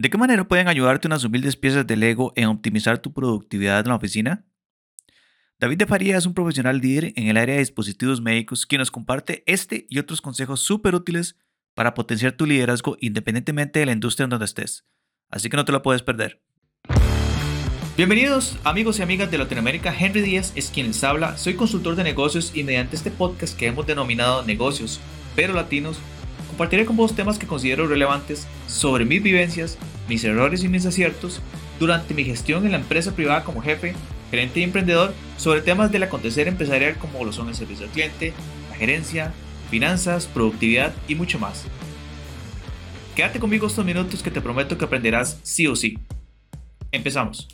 ¿De qué manera pueden ayudarte unas humildes piezas de Lego en optimizar tu productividad en la oficina? David de Faría es un profesional líder en el área de dispositivos médicos quien nos comparte este y otros consejos súper útiles para potenciar tu liderazgo independientemente de la industria en donde estés. Así que no te lo puedes perder. Bienvenidos amigos y amigas de Latinoamérica, Henry Díaz es quien les habla, soy consultor de negocios y mediante este podcast que hemos denominado Negocios, pero Latinos, compartiré con vos temas que considero relevantes sobre mis vivencias, mis errores y mis aciertos durante mi gestión en la empresa privada como jefe, gerente y emprendedor sobre temas del acontecer empresarial como lo son el servicio al cliente, la gerencia, finanzas, productividad y mucho más. Quédate conmigo estos minutos que te prometo que aprenderás sí o sí. Empezamos.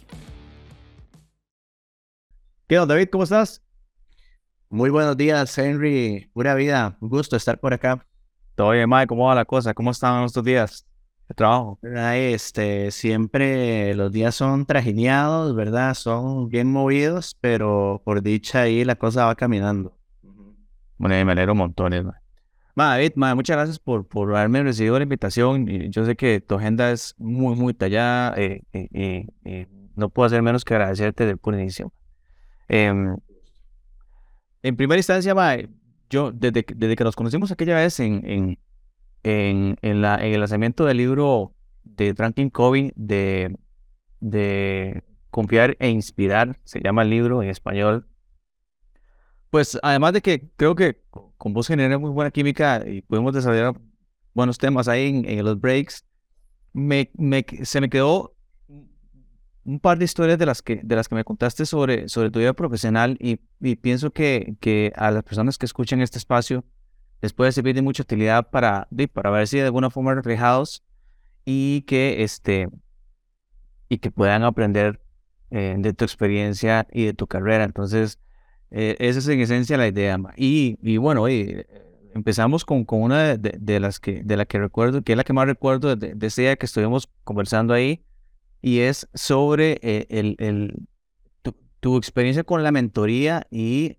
¿Qué onda, David? ¿Cómo estás? Muy buenos días, Henry. Pura vida. Un gusto estar por acá. Todo bien, Mike, ¿cómo va la cosa? ¿Cómo están estos días de trabajo? Este, siempre los días son trajineados, ¿verdad? Son bien movidos, pero por dicha ahí la cosa va caminando. Bueno, me alegro montones, Mike. David, muchas gracias por, por haberme recibido la invitación. Yo sé que tu agenda es muy, muy tallada. Eh, eh, eh, no puedo hacer menos que agradecerte del puro inicio. Em, en primera instancia, Mae, yo, desde, desde que nos conocimos aquella vez en, en, en, la, en el lanzamiento del libro de Franklin Covey de, de Confiar e Inspirar, se llama el libro en español, pues además de que creo que con vos genera muy buena química y podemos desarrollar buenos temas ahí en, en los breaks, me, me, se me quedó un par de historias de las que, de las que me contaste sobre, sobre tu vida profesional y, pienso que, que, a las personas que escuchan este espacio les puede servir de mucha utilidad para, para ver si de alguna forma reflejados y que, este, y que puedan aprender eh, de tu experiencia y de tu carrera. Entonces, eh, esa es en esencia la idea. Y, y bueno, empezamos con, con una de, de, las que, de la que recuerdo, que es la que más recuerdo de, de ese día que estuvimos conversando ahí y es sobre eh, el, el tu, experiencia con la mentoría y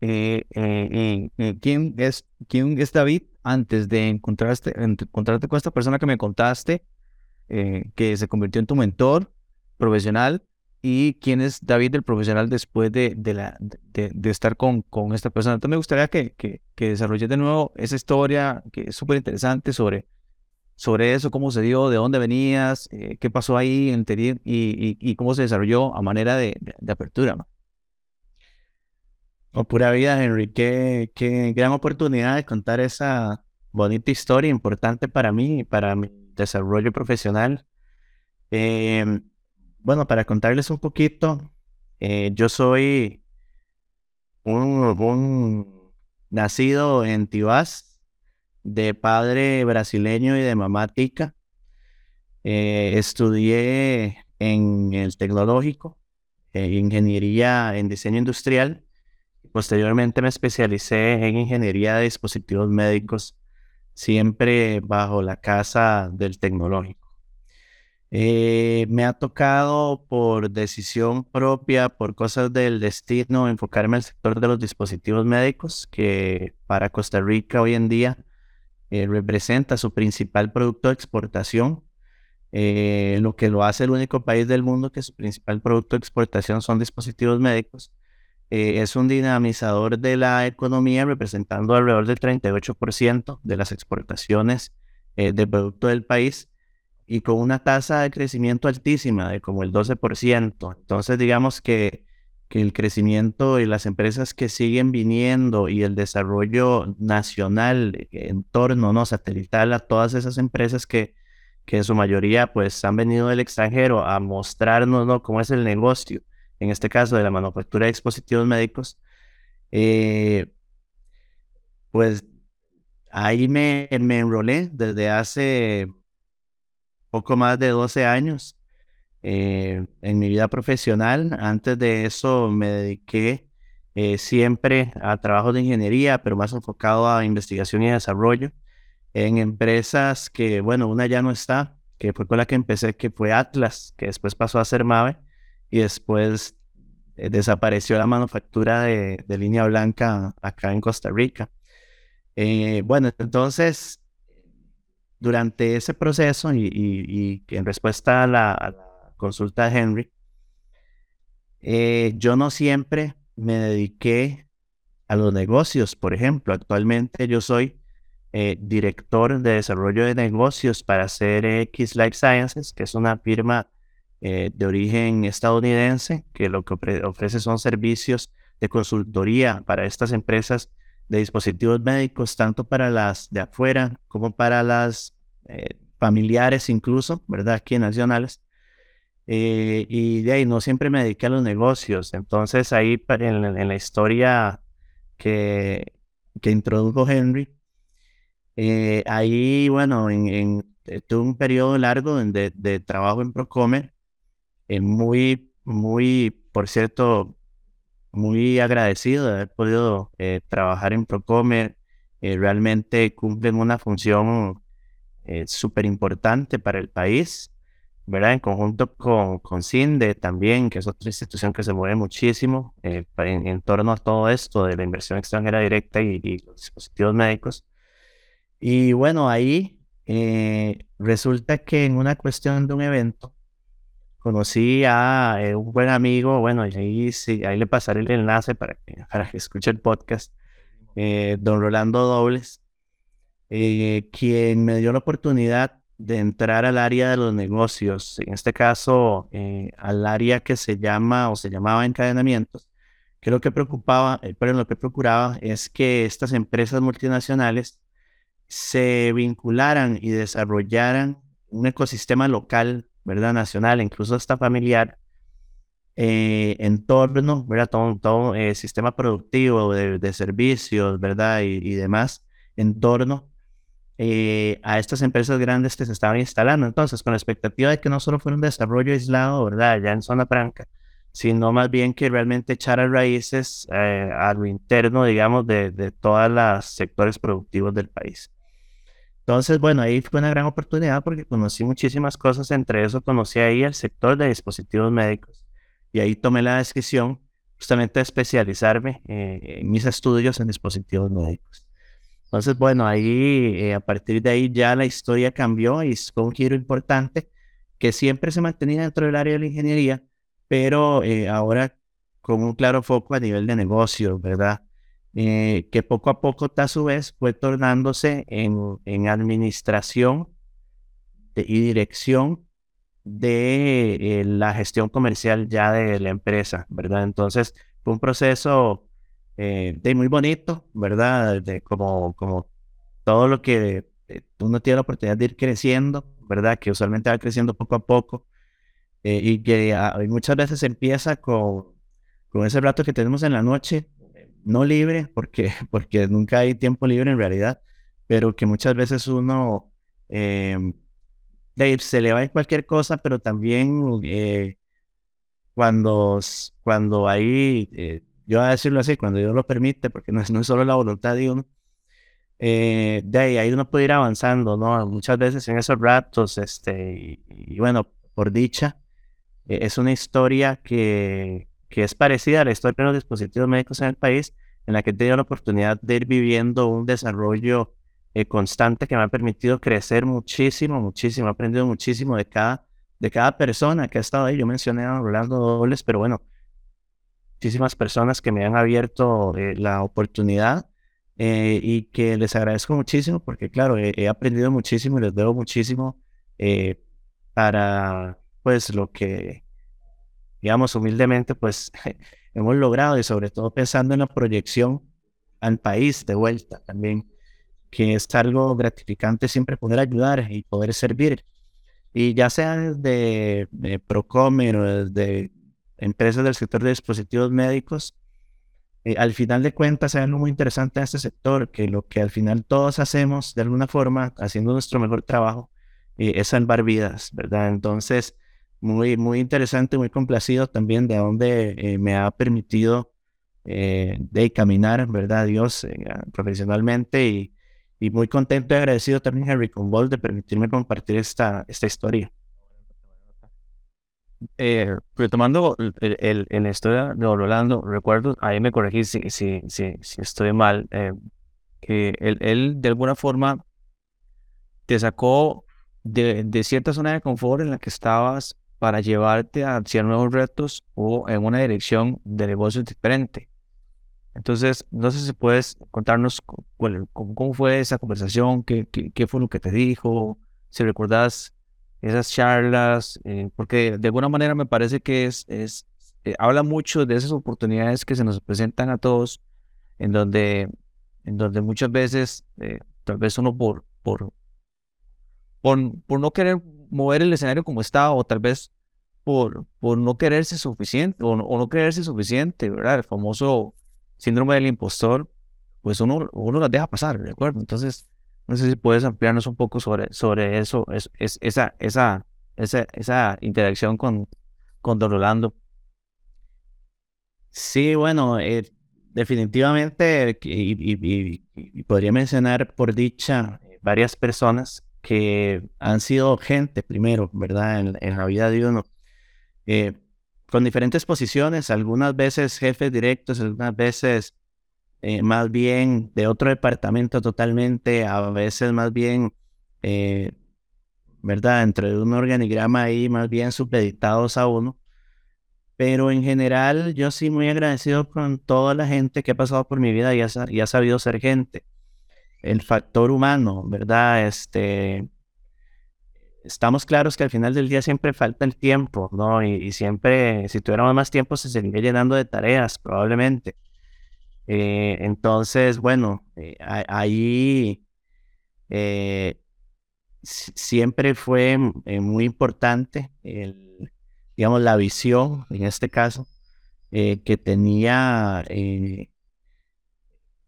eh, eh, quién, es, quién es David antes de encontrarte, encontrarte con esta persona que me contaste, que se convirtió en tu mentor profesional y quién es David el profesional después de, de, la, de, de estar con, con, esta persona. Entonces me gustaría que, que, que desarrolles de nuevo esa historia que es súper interesante sobre sobre eso, cómo se dio, de dónde venías, eh, qué pasó ahí en y, y, cómo se desarrolló a manera de, apertura. Oh, pura vida, Henry, qué, qué, gran oportunidad de contar esa bonita historia importante para mí y para mi desarrollo profesional. Em, bueno, para contarles un poquito, eh, yo soy un, un nacido en Tibás, de padre brasileño y de mamá tica. Eh, estudié en el tecnológico, en ingeniería en diseño industrial. Posteriormente me especialicé en ingeniería de dispositivos médicos, siempre bajo la casa del tecnológico. Eh, me ha tocado por decisión propia, por cosas del destino, enfocarme al sector de los dispositivos médicos, que para Costa Rica hoy en día eh, representa su principal producto de exportación, eh, lo que lo hace el único país del mundo que su principal producto de exportación son dispositivos médicos. Eh, es un dinamizador de la economía representando alrededor del 38% de las exportaciones del producto del país y con una tasa de crecimiento altísima de como el 12%. Entonces digamos que que el crecimiento y las empresas que siguen viniendo y el desarrollo nacional en torno no satelital a todas esas empresas que, que en su mayoría pues han venido del extranjero a mostrarnos ¿no? cómo es el negocio, en este caso de la manufactura de dispositivos médicos, eh, pues ahí me, me enrolé desde hace poco más de 12 años eh, en mi vida profesional. Antes de eso me dediqué eh, siempre a trabajos de ingeniería, pero más enfocado a investigación y desarrollo en empresas que, bueno, una ya no está, que fue con la que empecé, que fue Atlas, que después pasó a ser Mave y después eh, desapareció la manufactura de, de, línea blanca acá en Costa Rica. bueno, entonces durante ese proceso y, en respuesta a la, consulta de Henry, eh, yo no siempre me dediqué a los negocios. Por ejemplo, actualmente yo soy eh, director de desarrollo de negocios para CRX Life Sciences, que es una firma eh, de origen estadounidense que lo que ofrece son servicios de consultoría para estas empresas de dispositivos médicos, tanto para las de afuera como para las familiares incluso, ¿verdad? Aquí nacionales. Y de ahí no siempre me dediqué a los negocios. Entonces ahí en, la historia que, que introdujo Henry, eh, ahí, bueno, en, eh, tuve un periodo largo de, de trabajo en Procomer, eh, muy, muy, por cierto, muy agradecido de haber podido trabajar en Procomer. realmente cumplen una función súper importante para el país, ¿verdad? En conjunto con, con CINDE también, que es otra institución que se mueve muchísimo en, torno a todo esto de la inversión extranjera directa y los dispositivos médicos. Y bueno, ahí eh, resulta que en una cuestión de un evento conocí a eh, un buen amigo, bueno, y ahí, sí, ahí le pasaré el enlace para que, para que escuche el podcast, eh, don Rolando Dobles, quien me dio la oportunidad de entrar al área de los negocios, en este caso al área que se llama o se llamaba encadenamientos, que lo que preocupaba, pero lo que procuraba es que estas empresas multinacionales se vincularan y desarrollaran un ecosistema local, ¿verdad? Nacional, incluso hasta familiar, eh, en torno, ¿verdad? Todo, todo eh, sistema productivo de, servicios, ¿verdad? Y, demás, en torno eh, a estas empresas grandes que se estaban instalando. Entonces, con la expectativa de que no solo fuera un desarrollo aislado, ¿verdad? Ya en zona franca, sino más bien que realmente echara raíces a lo interno, digamos, de, de todos los sectores productivos del país. Entonces, bueno, ahí fue una gran oportunidad porque conocí muchísimas cosas, entre eso conocí ahí el sector de dispositivos médicos y ahí tomé la decisión justamente de especializarme eh, en mis estudios en dispositivos médicos. Entonces, bueno, ahí eh, a partir de ahí ya la historia cambió y fue un giro importante que siempre se mantenía dentro del área de la ingeniería, pero eh, ahora con un claro foco a nivel de negocio, ¿verdad? Eh, que poco a poco a su vez fue tornándose en, administración y dirección de la gestión comercial ya de la empresa, ¿verdad? Entonces fue un proceso eh, de muy bonito, ¿verdad? De como, como todo lo que uno tiene la oportunidad de ir creciendo, ¿verdad? Que usualmente va creciendo poco a poco y que ah, muchas veces empieza con, con ese rato que tenemos en la noche, no libre, porque, porque nunca hay tiempo libre en realidad, pero que muchas veces uno eh, se le va a cualquier cosa, pero también eh, cuando, cuando hay, eh, yo voy a decirlo así, cuando Dios lo permite, porque no es, no es solo la voluntad de uno, de ahí, ahí uno puede ir avanzando, ¿no? Muchas veces en esos ratos, este, y bueno, por dicha, es una historia que, que es parecida a la historia de los dispositivos médicos en el país, en la que he tenido la oportunidad de ir viviendo un desarrollo eh, constante que me ha permitido crecer muchísimo, muchísimo, he aprendido muchísimo de cada, de cada persona que ha estado ahí. Yo mencioné a Rolando Dobles, pero bueno, muchísimas personas que me han abierto eh, la oportunidad eh, y que les agradezco muchísimo porque, claro, he, aprendido muchísimo y les debo muchísimo para, pues, lo que digamos, humildemente, pues hemos logrado y sobre todo pensando en la proyección al país de vuelta también, que es algo gratificante siempre poder ayudar y poder servir. Y ya sea desde de Procomer o desde empresas del sector de dispositivos médicos, eh, al final de cuentas hay algo muy interesante en este sector, que lo que al final todos hacemos de alguna forma, haciendo nuestro mejor trabajo, eh, es salvar vidas, ¿verdad? Entonces, muy, muy interesante, muy complacido también de donde eh, me ha permitido eh, de caminar, ¿verdad? Dios eh, profesionalmente y, y, muy contento y agradecido también Henry Ball de permitirme compartir esta, esta historia. Retomando el, el, en la historia de Rolando, recuerdo, ahí me corregí si, si, si, si estoy mal, que él, él de alguna forma te sacó de, de cierta zona de confort en la que estabas para llevarte hacia nuevos retos o en una dirección de negocio diferente. Entonces, no sé si puedes contarnos cómo, fue esa conversación, qué, qué, fue lo que te dijo, si recuerdas esas charlas, eh, porque de alguna manera me parece que es, es eh, habla mucho de esas oportunidades que se nos presentan a todos, en donde, en donde muchas veces, eh, tal vez uno por, por, por, no querer mover el escenario como está, o tal vez por, por no quererse suficiente, o no, o creerse suficiente, ¿verdad? El famoso síndrome del impostor, pues uno, uno las deja pasar, ¿de acuerdo? Entonces, no sé si puedes ampliarnos un poco sobre, sobre eso, es, es, esa, esa, esa, esa interacción con, con Don Rolando. Sí, bueno, eh, definitivamente, y, podría mencionar por dicha varias personas que han sido gente primero, ¿verdad? En, en la vida de uno. Eh, con diferentes posiciones, algunas veces jefes directos, algunas veces eh, más bien de otro departamento totalmente, a veces más bien, eh, ¿verdad? Entre un organigrama ahí más bien supeditados a uno. Pero en general yo sí muy agradecido con toda la gente que ha pasado por mi vida y ha, ha sabido ser gente. El factor humano, ¿verdad? Este, estamos claros que al final del día siempre falta el tiempo, ¿no? Y, siempre, si tuviéramos más tiempo, se seguiría llenando de tareas, probablemente. Eh, entonces, bueno, eh, ahí eh, siempre fue muy importante, el, digamos, la visión, en este caso, que tenía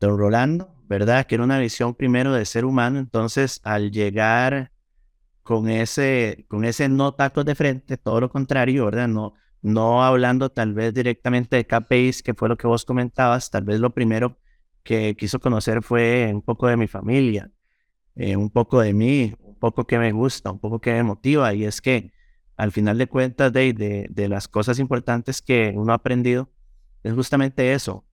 don Rolando, ¿verdad? Que era una visión primero de ser humano, entonces al llegar con ese, con ese no tacos de frente, todo lo contrario, ¿verdad? No, no hablando tal vez directamente de KPIs, que fue lo que vos comentabas, tal vez lo primero que quiso conocer fue un poco de mi familia, eh, un poco de mí, un poco que me gusta, un poco que me motiva, y es que al final de cuentas de, de, de las cosas importantes que uno ha aprendido, es justamente eso,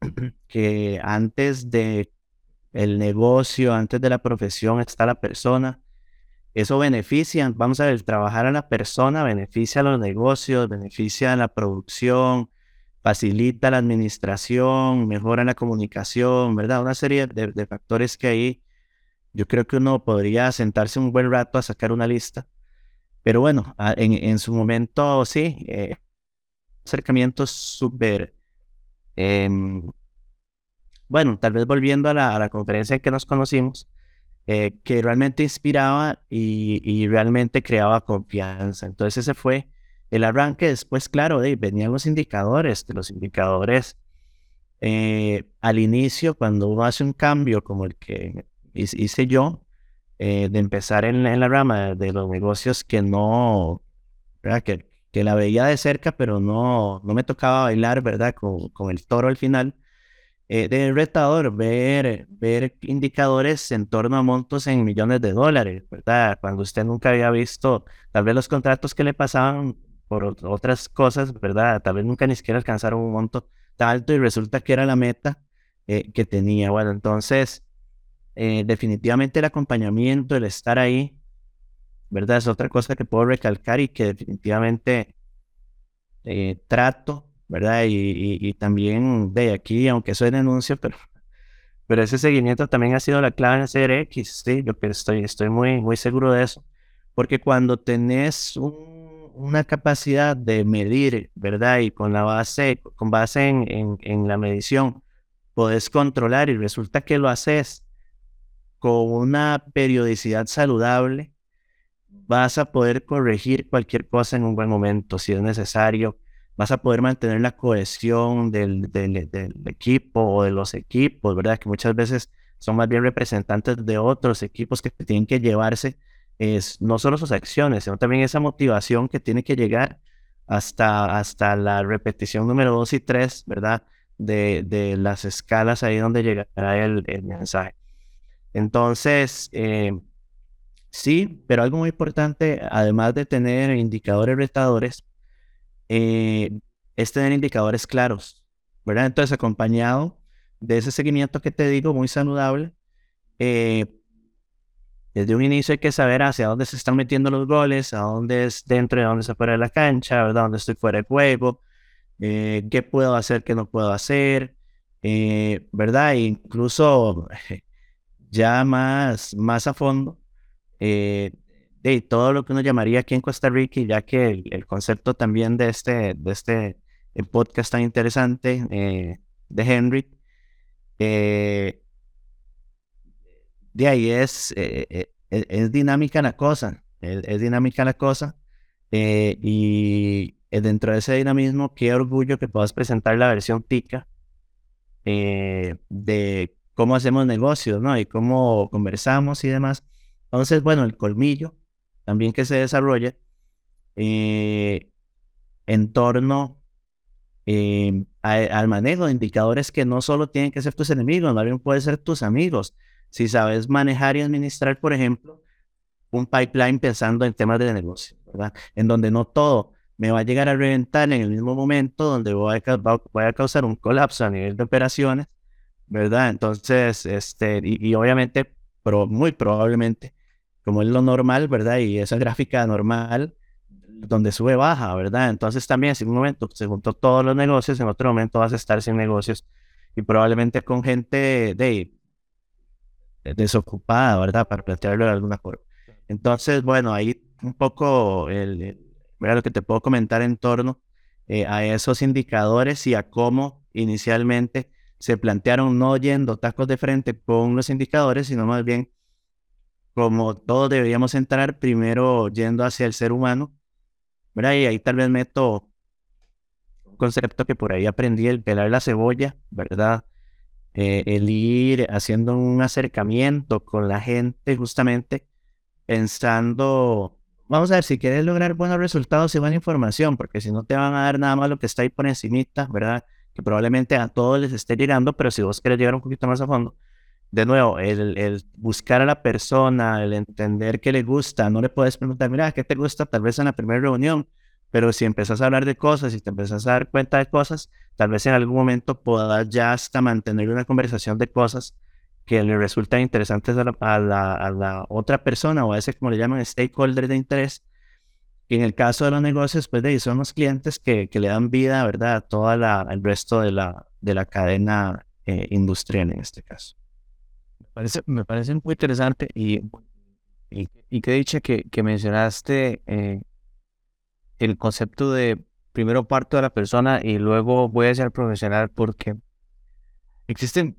que antes de el negocio, antes de la profesión está la persona, eso beneficia, vamos a ver, trabajar a la persona beneficia a los negocios, beneficia a la producción, facilita la administración, mejora la comunicación, ¿verdad? Una serie de, factores que ahí yo creo que uno podría sentarse un buen rato a sacar una lista. Pero bueno, en, su momento sí, eh, acercamientos súper... Em, bueno, tal vez volviendo a la, a la conferencia en que nos conocimos, eh, que realmente inspiraba y, realmente creaba confianza. Entonces ese fue el arranque. Después, claro, venían los indicadores, de los indicadores. Eh, al inicio, cuando uno hace un cambio como el que hice yo, eh, de empezar en, la rama de los negocios que no, Que, que la veía de cerca, pero no, no me tocaba bailar, ¿verdad? Con, con el toro al final eh, de retador ver, ver indicadores en torno a montos en millones de dólares, ¿verdad? Cuando usted nunca había visto tal vez los contratos que le pasaban por otras cosas, ¿verdad? Tal vez nunca ni siquiera alcanzaron un monto tan alto y resulta que era la meta eh, que tenía. Bueno, entonces, eh, definitivamente el acompañamiento, el estar ahí, ¿verdad? Es otra cosa que puedo recalcar y que definitivamente trato ¿verdad? Y, también de aquí, aunque soy denuncio, pero, pero ese seguimiento también ha sido la clave en CRX, sí, yo estoy, estoy muy, muy seguro de eso, porque cuando tenés una capacidad de medir, ¿verdad? Y con la base, con base en, en, en la medición, podés controlar y resulta que lo haces con una periodicidad saludable, vas a poder corregir cualquier cosa en un buen momento, si es necesario vas a poder mantener la cohesión del, del, equipo o de los equipos, ¿verdad? Que muchas veces son más bien representantes de otros equipos que tienen que llevarse es, no solo sus acciones, sino también esa motivación que tiene que llegar hasta, hasta la repetición número dos y tres, ¿verdad? De, de las escalas ahí donde llegará el, el mensaje. Entonces, eh, sí, pero algo muy importante, además de tener indicadores retadores, eh, es tener indicadores claros, ¿verdad? Entonces, acompañado de ese seguimiento que te digo, muy saludable, eh, desde un inicio hay que saber hacia dónde se están metiendo los goles, a dónde es dentro y a dónde se fuera de la cancha, ¿verdad? Dónde estoy fuera de juego, eh, qué puedo hacer, qué no puedo hacer, eh, ¿verdad? E incluso ya más, más a fondo, eh, de todo lo que uno llamaría aquí en Costa Rica, ya que el, concepto también de este, de este podcast tan interesante de Henry, de ahí es, es, dinámica la cosa, es, dinámica la cosa, y dentro de ese dinamismo, qué orgullo que puedas presentar la versión TICA eh, de cómo hacemos negocios, ¿no? Y cómo conversamos y demás. Entonces, bueno, el colmillo también que se desarrolla eh, en torno eh, al manejo de indicadores que no solo tienen que ser tus enemigos, también pueden ser tus amigos. Si sabes manejar y administrar, por ejemplo, un pipeline pensando en temas de negocio. En donde no todo me va a llegar a reventar en el mismo momento donde voy a, causar un colapso a nivel de operaciones, ¿verdad? Entonces, este, y, obviamente, pero muy probablemente, como es lo normal, ¿verdad? Y esa gráfica normal, donde sube, baja, ¿verdad? Entonces también, en un momento se juntó todos los negocios, en otro momento vas a estar sin negocios y probablemente con gente de, desocupada, ¿verdad? Para plantearlo de alguna forma. Entonces, bueno, ahí un poco el lo que te puedo comentar en torno eh, a esos indicadores y a cómo inicialmente se plantearon no yendo tacos de frente con los indicadores, sino más bien como todos deberíamos entrar primero yendo hacia el ser humano. Mira, y ahí tal vez meto un concepto que por ahí aprendí, el pelar la cebolla, ¿verdad? Eh, el ir haciendo un acercamiento con la gente justamente pensando vamos a ver, si quieres lograr buenos resultados y buena información, porque si no te van a dar nada más lo que está ahí por encimita, ¿verdad? Que probablemente a todos les esté llegando, pero si vos querés llegar un poquito más a fondo, de nuevo, el, buscar a la persona, el entender qué le gusta, no le puedes preguntar, mira, ¿qué te gusta? Tal vez en la primera reunión, pero si empezás a hablar de cosas y te empezás a dar cuenta de cosas, tal vez en algún momento puedas ya hasta mantener una conversación de cosas que le resultan interesantes a la, otra persona o a ese, como le llaman, stakeholder de interés. Y en el caso de los negocios, pues de ahí son los clientes que, que le dan vida, ¿verdad?, a todo el resto de la, de la cadena eh, industrial en este caso. Me parece, muy interesante y, y, y que dicha que, que mencionaste eh, el concepto de primero parto de la persona y luego voy a ser profesional porque existen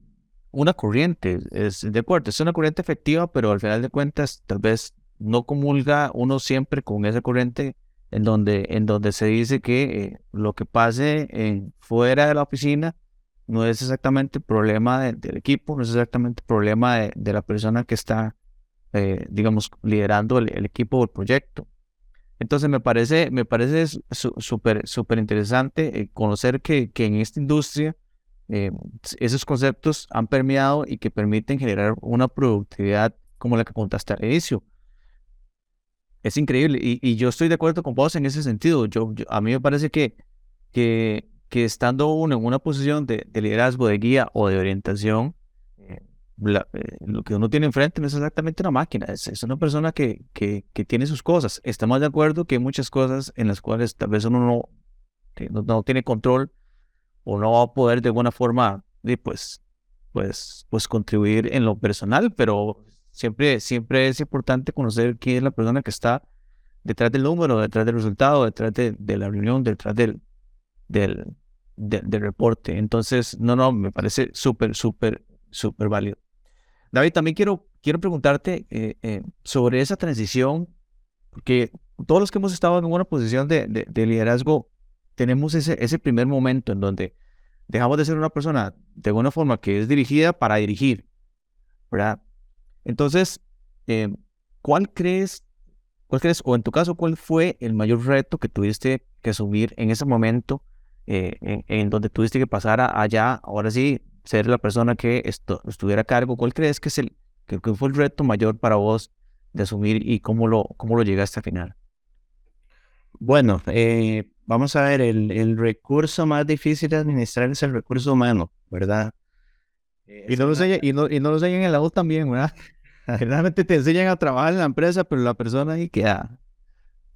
una corriente, es de acuerdo, es una corriente efectiva, pero al final de cuentas tal vez no comulga uno siempre con esa corriente en donde, en donde se dice que eh, lo que pase fuera de la oficina no es exactamente problema del equipo, no es exactamente problema de, la persona que está, eh, digamos, liderando el, equipo o el proyecto. Entonces me parece, me parece súper, súper interesante eh, conocer que, que en esta industria eh, esos conceptos han permeado y que permiten generar una productividad como la que contaste al inicio. Es increíble y, yo estoy de acuerdo con vos en ese sentido. Yo, a mí me parece que, que, que estando uno en una posición de, liderazgo, de guía o de orientación, eh, eh, lo que uno tiene enfrente no es exactamente una máquina, es, una persona que, que, que, tiene sus cosas. Estamos de acuerdo que hay muchas cosas en las cuales tal vez uno no, no, no tiene control o no va a poder de alguna forma, pues, pues, pues contribuir en lo personal, pero siempre, siempre es importante conocer quién es la persona que está detrás del número, detrás del resultado, detrás de, la reunión, detrás del, del, del reporte. Entonces, no, no, me parece súper, súper, súper válido. David, también quiero, quiero preguntarte eh, eh, sobre esa transición, porque todos los que hemos estado en una posición de, de liderazgo tenemos ese, ese primer momento en donde dejamos de ser una persona de alguna forma que es dirigida para dirigir, ¿verdad? Entonces, eh, ¿cuál crees, cuál crees, o en tu caso, cuál fue el mayor reto que tuviste que asumir en ese momento eh, en, donde tuviste que pasar allá, ahora sí, ser la persona que estuviera a cargo? ¿Cuál crees que, es el, que, fue el reto mayor para vos de asumir y cómo lo, cómo lo llegaste al final? Bueno, eh, vamos a ver, el, recurso más difícil de administrar es el recurso humano, ¿verdad? y, no lo sé, y, no, y no lo sé en el lado también, ¿verdad? Generalmente te enseñan a trabajar en la empresa, pero la persona ahí queda.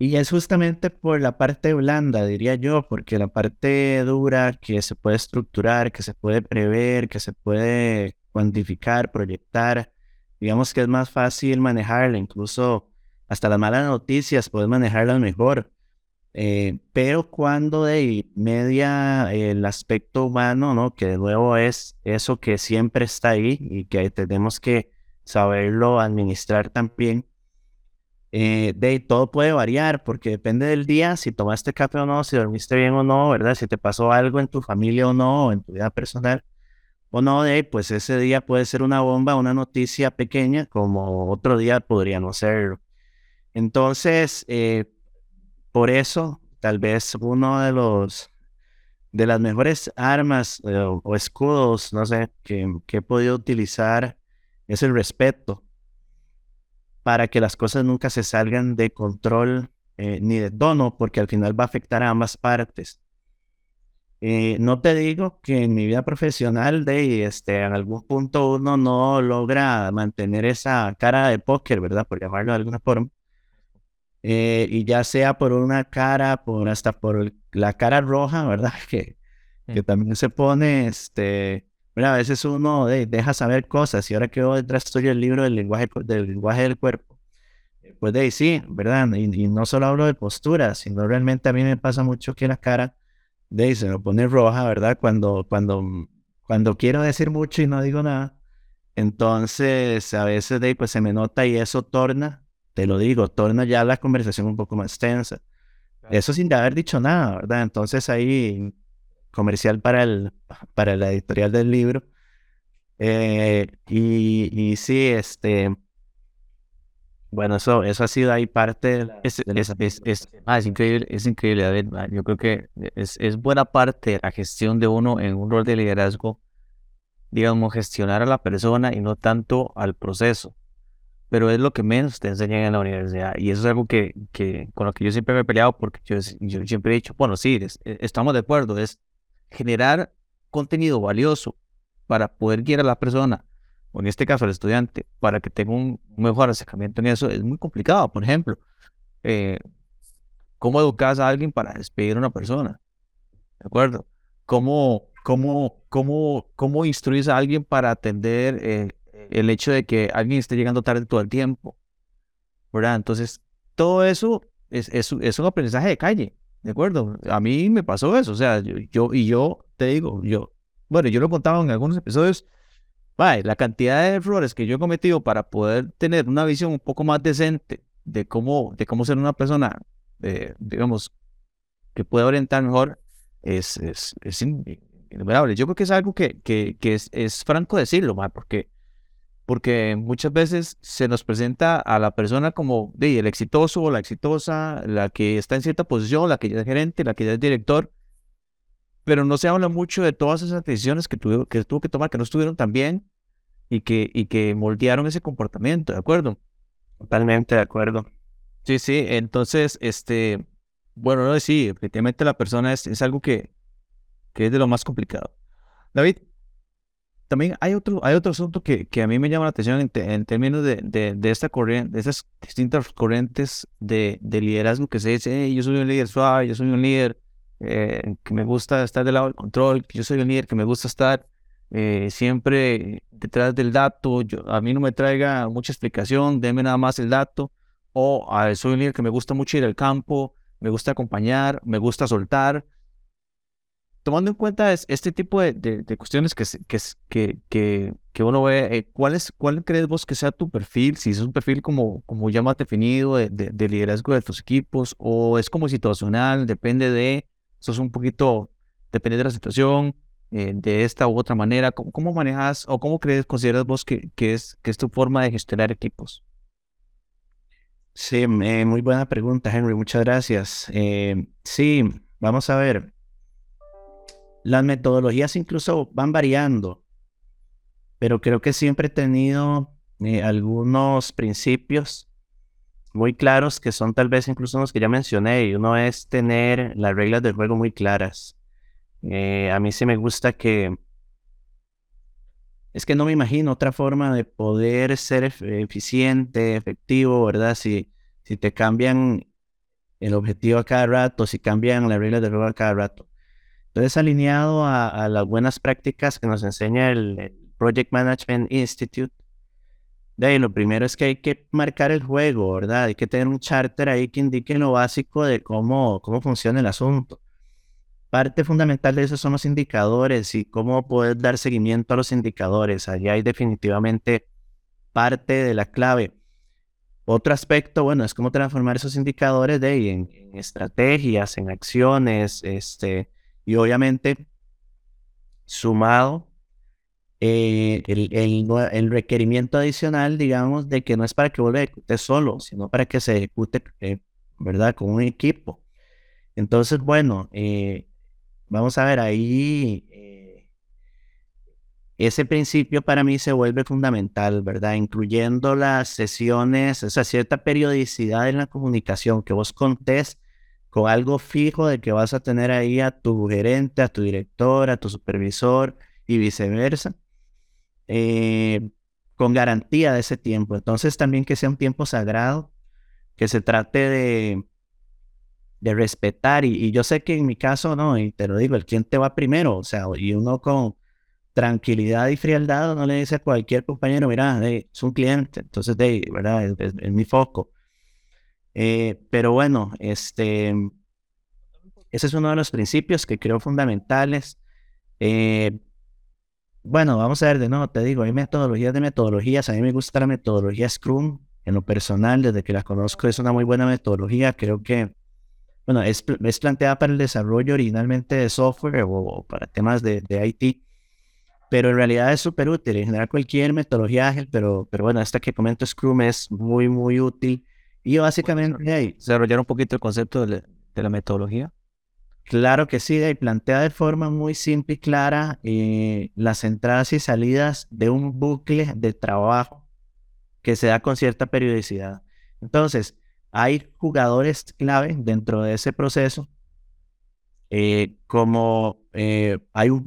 Y es justamente por la parte blanda, diría yo, porque la parte dura que se puede estructurar, que se puede prever, que se puede cuantificar, proyectar, digamos que es más fácil manejarla, incluso hasta las malas noticias puedes manejarlas mejor. Eh, pero cuando de media el aspecto humano, ¿no? Que de nuevo es eso que siempre está ahí y que tenemos que saberlo administrar también. Eh, de todo puede variar porque depende del día, si tomaste café o no, si dormiste bien o no, ¿verdad? Si te pasó algo en tu familia o no, o en tu vida personal o no, de pues ese día puede ser una bomba, una noticia pequeña, como otro día podría no ser. Entonces, eh, por eso, tal vez uno de los de las mejores armas eh, o, escudos, no sé, que, he podido utilizar es el respeto para que las cosas nunca se salgan de control eh, ni de tono, porque al final va a afectar a ambas partes. Eh, no te digo que en mi vida profesional de este, en algún punto uno no logra mantener esa cara de póker, ¿verdad? Por llamarlo de alguna forma. Eh, y ya sea por una cara, por hasta por la cara roja, ¿verdad? Que, que también se pone, este, a veces uno deja saber cosas y ahora que voy detrás estoy el libro del lenguaje, del lenguaje del cuerpo, pues de sí, ¿verdad? Y, y, no solo hablo de postura, sino realmente a mí me pasa mucho que la cara de se me pone roja, ¿verdad? Cuando, cuando, cuando quiero decir mucho y no digo nada. Entonces, a veces de pues se me nota y eso torna, te lo digo, torna ya la conversación un poco más tensa. Eso sin haber dicho nada, ¿verdad? Entonces ahí, comercial para, el, para la editorial del libro. Eh, y, y sí, este, bueno, eso, eso ha sido ahí parte es, es, ah, es, increíble, es increíble. A ver, yo creo que es, es buena parte de la gestión de uno en un rol de liderazgo, digamos, gestionar a la persona y no tanto al proceso. Pero es lo que menos te enseñan en la universidad. Y eso es algo que, que con lo que yo siempre me he peleado, porque yo, yo siempre he dicho, bueno, sí, e, estamos de acuerdo, es generar contenido valioso para poder guiar a la persona o en este caso el estudiante, para que tenga un mejor acercamiento en eso, es muy complicado. Por ejemplo, eh, ¿cómo educas a alguien para despedir a una persona? ¿De acuerdo? ¿Cómo, cómo, cómo, cómo instruyes a alguien para atender eh, el hecho de que alguien esté llegando tarde todo el tiempo? ¿Verdad? Entonces, todo eso es, es, es un aprendizaje de calle. ¿De acuerdo? A mí me pasó eso. O sea, yo, yo y yo te digo, yo, bueno, yo lo contaba en algunos episodios la cantidad de errores que yo he cometido para poder tener una visión un poco más decente de cómo, de cómo ser una persona, eh, digamos, que pueda orientar mejor, es, es, es innumerable. Yo creo que es algo que, que, que es, es, franco decirlo, porque, porque muchas veces se nos presenta a la persona como de, el exitoso o la exitosa, la que está en cierta posición, la que ya es gerente, la que ya es director, pero no se habla mucho de todas esas decisiones que tuvo que, tuvo que tomar, que no estuvieron tan bien y que, y que moldearon ese comportamiento, ¿de acuerdo? Totalmente de acuerdo. Sí, sí, entonces, este, bueno, no, sí, efectivamente la persona es, es algo que, que es de lo más complicado. David, también hay otro, hay otro asunto que, que a mí me llama la atención en, términos de, de, esta corriente, de esas distintas corrientes de, de liderazgo que se dice, yo soy un líder suave, yo soy un líder eh, que me gusta estar del lado del control, yo soy un líder que me gusta estar eh, siempre detrás del dato, a mí no me traiga mucha explicación, déme nada más el dato, o soy un líder que me gusta mucho ir al campo, me gusta acompañar, me gusta soltar. Tomando en cuenta este tipo de, cuestiones que, que, que, que, uno ve, eh, ¿cuál, es, ¿cuál crees vos que sea tu perfil? Si es un perfil como, como ya más definido de, de liderazgo de tus equipos, o es como situacional, depende de eso es un poquito, depende de la situación, eh, de esta u otra manera. ¿Cómo, manejas o cómo crees, consideras vos que, que, es, que es tu forma de gestionar equipos? Sí, eh, muy buena pregunta, Henry. Muchas gracias. Eh, sí, vamos a ver. Las metodologías incluso van variando, pero creo que siempre he tenido algunos principios muy claros que son tal vez incluso los que ya mencioné y uno es tener las reglas del juego muy claras. Eh, a mí sí me gusta que es que no me imagino otra forma de poder ser eficiente, efectivo, ¿verdad? Si, si te cambian el objetivo a cada rato, si cambian las reglas de juego a cada rato. Entonces, alineado a, las buenas prácticas que nos enseña el, Project Management Institute, de lo primero es que hay que marcar el juego, ¿verdad? Hay que tener un charter ahí que indique lo básico de cómo, cómo funciona el asunto. Parte fundamental de eso son los indicadores y cómo poder dar seguimiento a los indicadores. Allí hay definitivamente parte de la clave. Otro aspecto, bueno, es cómo transformar esos indicadores de en estrategias, en acciones, este, y obviamente sumado eh, el, el, requerimiento adicional, digamos, de que no es para que vuelva a ejecutar solo, sino para que se ejecute, eh, ¿verdad?, con un equipo. Entonces, bueno, eh, Vamos a ver, ahí ese principio para mí se vuelve fundamental, ¿verdad? Incluyendo las sesiones, esa cierta periodicidad en la comunicación, que vos contés con algo fijo de que vas a tener ahí a tu gerente, a tu director, a tu supervisor y viceversa, eh, con garantía de ese tiempo. Entonces también que sea un tiempo sagrado, que se trate de, de respetar. Y, yo sé que en mi caso, no, y te lo digo, el cliente va primero, o sea, y uno con tranquilidad y frialdad no le dice a cualquier compañero, mira, es un cliente, entonces, de, ¿verdad? Es, mi foco. Eh, pero bueno, este, ese es uno de los principios que creo fundamentales. Eh, bueno, vamos a ver de nuevo, te digo, hay metodologías de metodologías, a mí me gusta la metodología Scrum, en lo personal, desde que la conozco es una muy buena metodología, creo que bueno, es, es, planteada para el desarrollo originalmente de software o, para temas de, de, IT, pero en realidad es súper útil. En general, cualquier metodología ágil, pero, pero bueno, esta que comento Scrum es muy, muy útil. Y básicamente hay. Desarrollar un poquito el concepto de, la metodología. Claro que sí, y plantea de forma muy simple y clara eh, las entradas y salidas de un bucle de trabajo que se da con cierta periodicidad. Entonces, hay jugadores clave dentro de ese proceso, eh, como eh, hay un,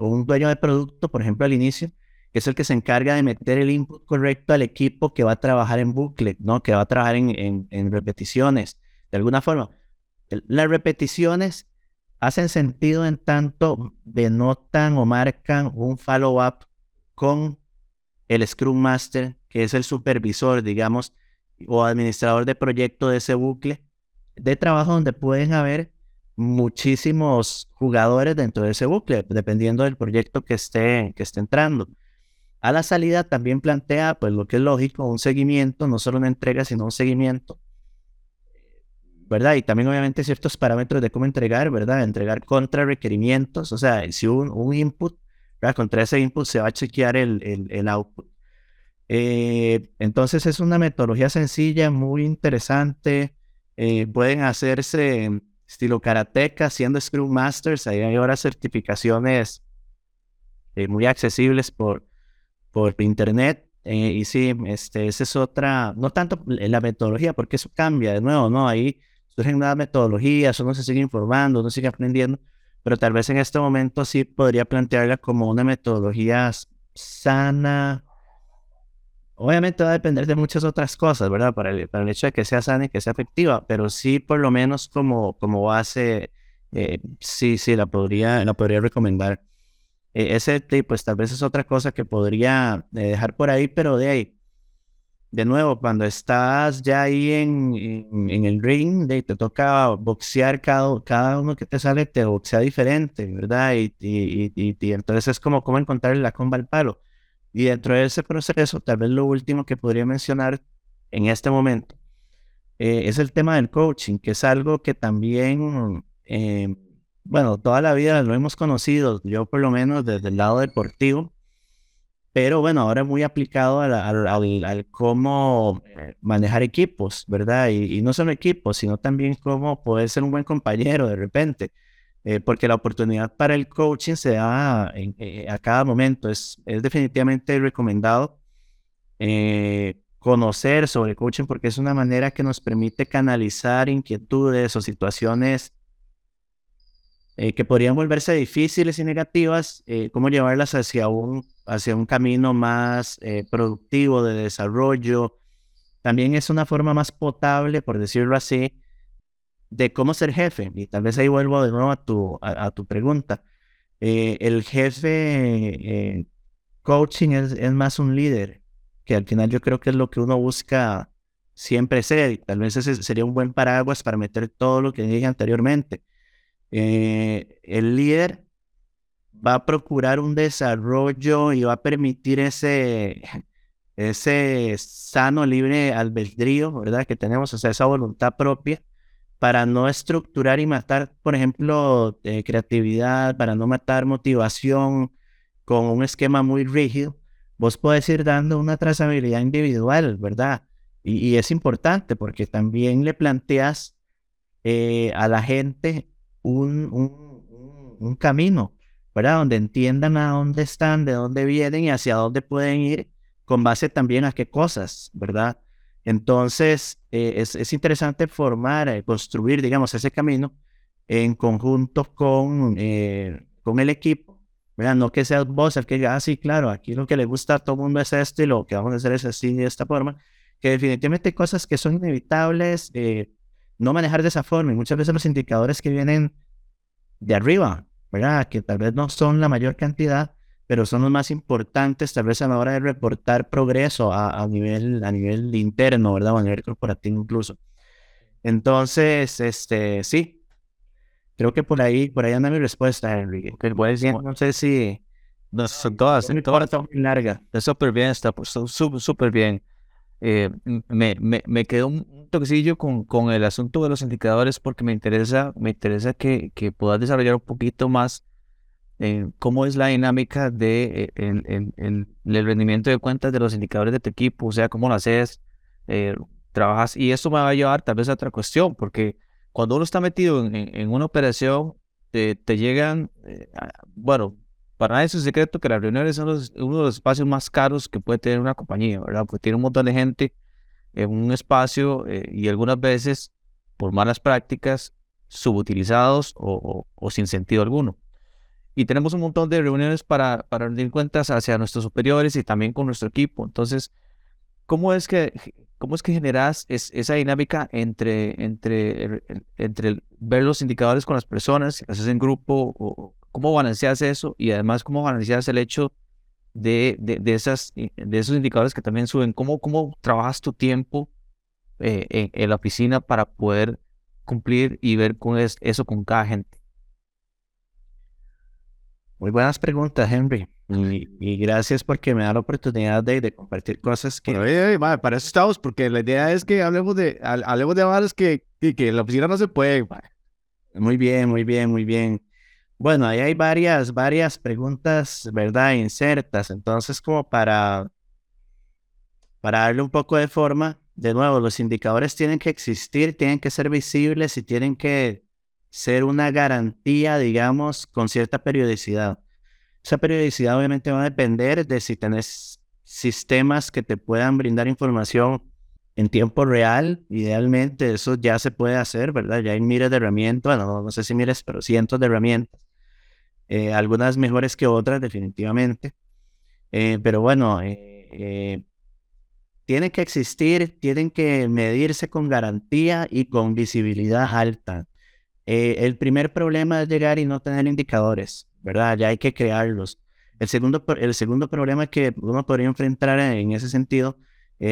un dueño de producto, por ejemplo, al inicio, que es el que se encarga de meter el input correcto al equipo que va a trabajar en bucle, ¿no? que va a trabajar en, repeticiones. De alguna forma, las repeticiones hacen sentido en tanto denotan o marcan un follow-up con el Scrum Master, que es el supervisor, digamos, o administrador de proyecto de ese bucle de trabajo donde pueden haber muchísimos jugadores dentro de ese bucle, dependiendo del proyecto que esté, que esté entrando. A la salida también plantea, pues lo que es lógico, un seguimiento, no solo una entrega, sino un seguimiento, ¿verdad? Y también obviamente ciertos parámetros de cómo entregar, ¿verdad? Entregar contra requerimientos, o sea, si un, un input, ¿verdad? Contra ese input se va a chequear el, el, el output. Eh, entonces es una metodología sencilla, muy interesante. Eh, pueden hacerse estilo karateca, siendo Scrum Masters. Ahí hay ahora certificaciones eh, muy accesibles por, por internet. y sí, este, esa es otra, no tanto la metodología, porque eso cambia de nuevo, ¿no? Ahí surgen nuevas metodologías, uno se sigue informando, uno sigue aprendiendo, pero tal vez en este momento sí podría plantearla como una metodología sana, Obviamente va a depender de muchas otras cosas, ¿verdad? Para el, para el hecho de que sea sana y que sea efectiva, pero sí, por lo menos como, como base, eh, sí, sí, la podría, la podría recomendar. E, ese pues tal vez es otra cosa que podría eh, dejar por ahí, pero de ahí, de nuevo, cuando estás ya ahí en, en, el ring, de, te toca boxear cada, cada uno que te sale, te boxea diferente, ¿verdad? Y, y, y, y entonces es como, como encontrar la comba al palo. Y dentro de ese proceso, tal vez lo último que podría mencionar en este momento eh, es el tema del coaching, que es algo que también, eh, bueno, toda la vida lo hemos conocido, yo por lo menos desde el lado deportivo, pero bueno, ahora muy aplicado al, cómo eh, manejar equipos, ¿verdad? Y, no solo equipos, sino también cómo poder ser un buen compañero de repente. Eh, porque la oportunidad para el coaching se da eh, a cada momento. Es, es definitivamente recomendado conocer sobre coaching porque es una manera que nos permite canalizar inquietudes o situaciones que podrían volverse difíciles y negativas, cómo llevarlas hacia un hacia un camino más eh, productivo de desarrollo. También es una forma más potable, por decirlo así, de cómo ser jefe. Y tal vez ahí vuelvo de nuevo a tu, a, tu pregunta. Eh, el jefe eh, coaching es, es, más un líder, que al final yo creo que es lo que uno busca siempre ser. Y tal vez ese sería un buen paraguas para meter todo lo que dije anteriormente. El líder va a procurar un desarrollo y va a permitir ese, ese sano, libre albedrío, ¿verdad? Que tenemos, o sea, esa voluntad propia para no estructurar y matar, por ejemplo, eh, creatividad, para no matar motivación con un esquema muy rígido. Vos podés ir dando una trazabilidad individual, ¿verdad? Y, es importante porque también le planteas eh, a la gente un, un, un camino ¿verdad? Donde entiendan a dónde están, de dónde vienen y hacia dónde pueden ir, con base también a qué cosas, ¿verdad? Entonces, eh, es, interesante formar, eh, construir, digamos, ese camino en conjunto con, eh, con el equipo, ¿verdad? No que seas vos el que diga, ah, sí, claro, aquí lo que le gusta a todo el mundo es esto y lo que vamos a hacer es así, de esta forma, que definitivamente hay cosas que son inevitables, no manejar de esa forma y muchas veces los indicadores que vienen de arriba, ¿verdad? Que tal vez no son la mayor cantidad, pero son los más importantes tal vez a la hora de reportar progreso a, nivel, a nivel interno, ¿verdad? O a nivel corporativo incluso. Entonces, este, sí, creo que por ahí, por ahí anda mi respuesta, Enrique. no sé si... No, son todas, son todas larga. Está súper bien, está súper bien. Eh, me, me, me, quedó un toquecillo con, con el asunto de los indicadores porque me interesa, me interesa que, que puedas desarrollar un poquito más eh, cómo es la dinámica de eh, el, el, el, rendimiento de cuentas de los indicadores de tu equipo, o sea, cómo lo haces, trabajas, y esto me va a llevar tal vez a otra cuestión, porque cuando uno está metido en, en, una operación, te, te llegan, bueno, para nadie es un secreto que las reuniones son uno de los espacios más caros que puede tener una compañía, ¿verdad? Porque tiene un montón de gente en un espacio eh, y algunas veces, por malas prácticas, subutilizados o, sin sentido alguno. Y tenemos un montón de reuniones para, para rendir cuentas hacia nuestros superiores y también con nuestro equipo. Entonces, ¿cómo es que, cómo es que generas esa dinámica entre, entre, entre ver los indicadores con las personas, si haces en grupo o, ¿Cómo balanceas eso? Y además, ¿cómo balanceas el hecho de, de, esas, eh, de esos indicadores que también suben? ¿Cómo, cómo trabajas tu tiempo eh, en, la oficina para poder cumplir y ver con eso con cada gente? Muy buenas preguntas, Henry. Y, gracias porque me da la oportunidad de, compartir cosas que... para eso estamos, porque la idea es que hablemos de, hablemos de que, que en la oficina no se puede. Muy bien, muy bien, muy bien. Bueno, ahí hay varias, varias preguntas, ¿verdad? Insertas. Entonces, como para, para darle un poco de forma, de nuevo, los indicadores tienen que existir, tienen que ser visibles y tienen que ser una garantía, digamos, con cierta periodicidad. Esa periodicidad obviamente va a depender de si tenés sistemas que te puedan brindar información en tiempo real, idealmente eso ya se puede hacer, ¿verdad? Ya hay miles de herramientas, bueno, no sé si miles, pero cientos de herramientas eh, algunas mejores que otras definitivamente, eh, pero bueno, eh, tienen que existir, tienen que medirse con garantía y con visibilidad alta. el primer problema es llegar y no tener indicadores, ¿verdad? Ya hay que crearlos. El segundo, el segundo problema que uno podría enfrentar en ese sentido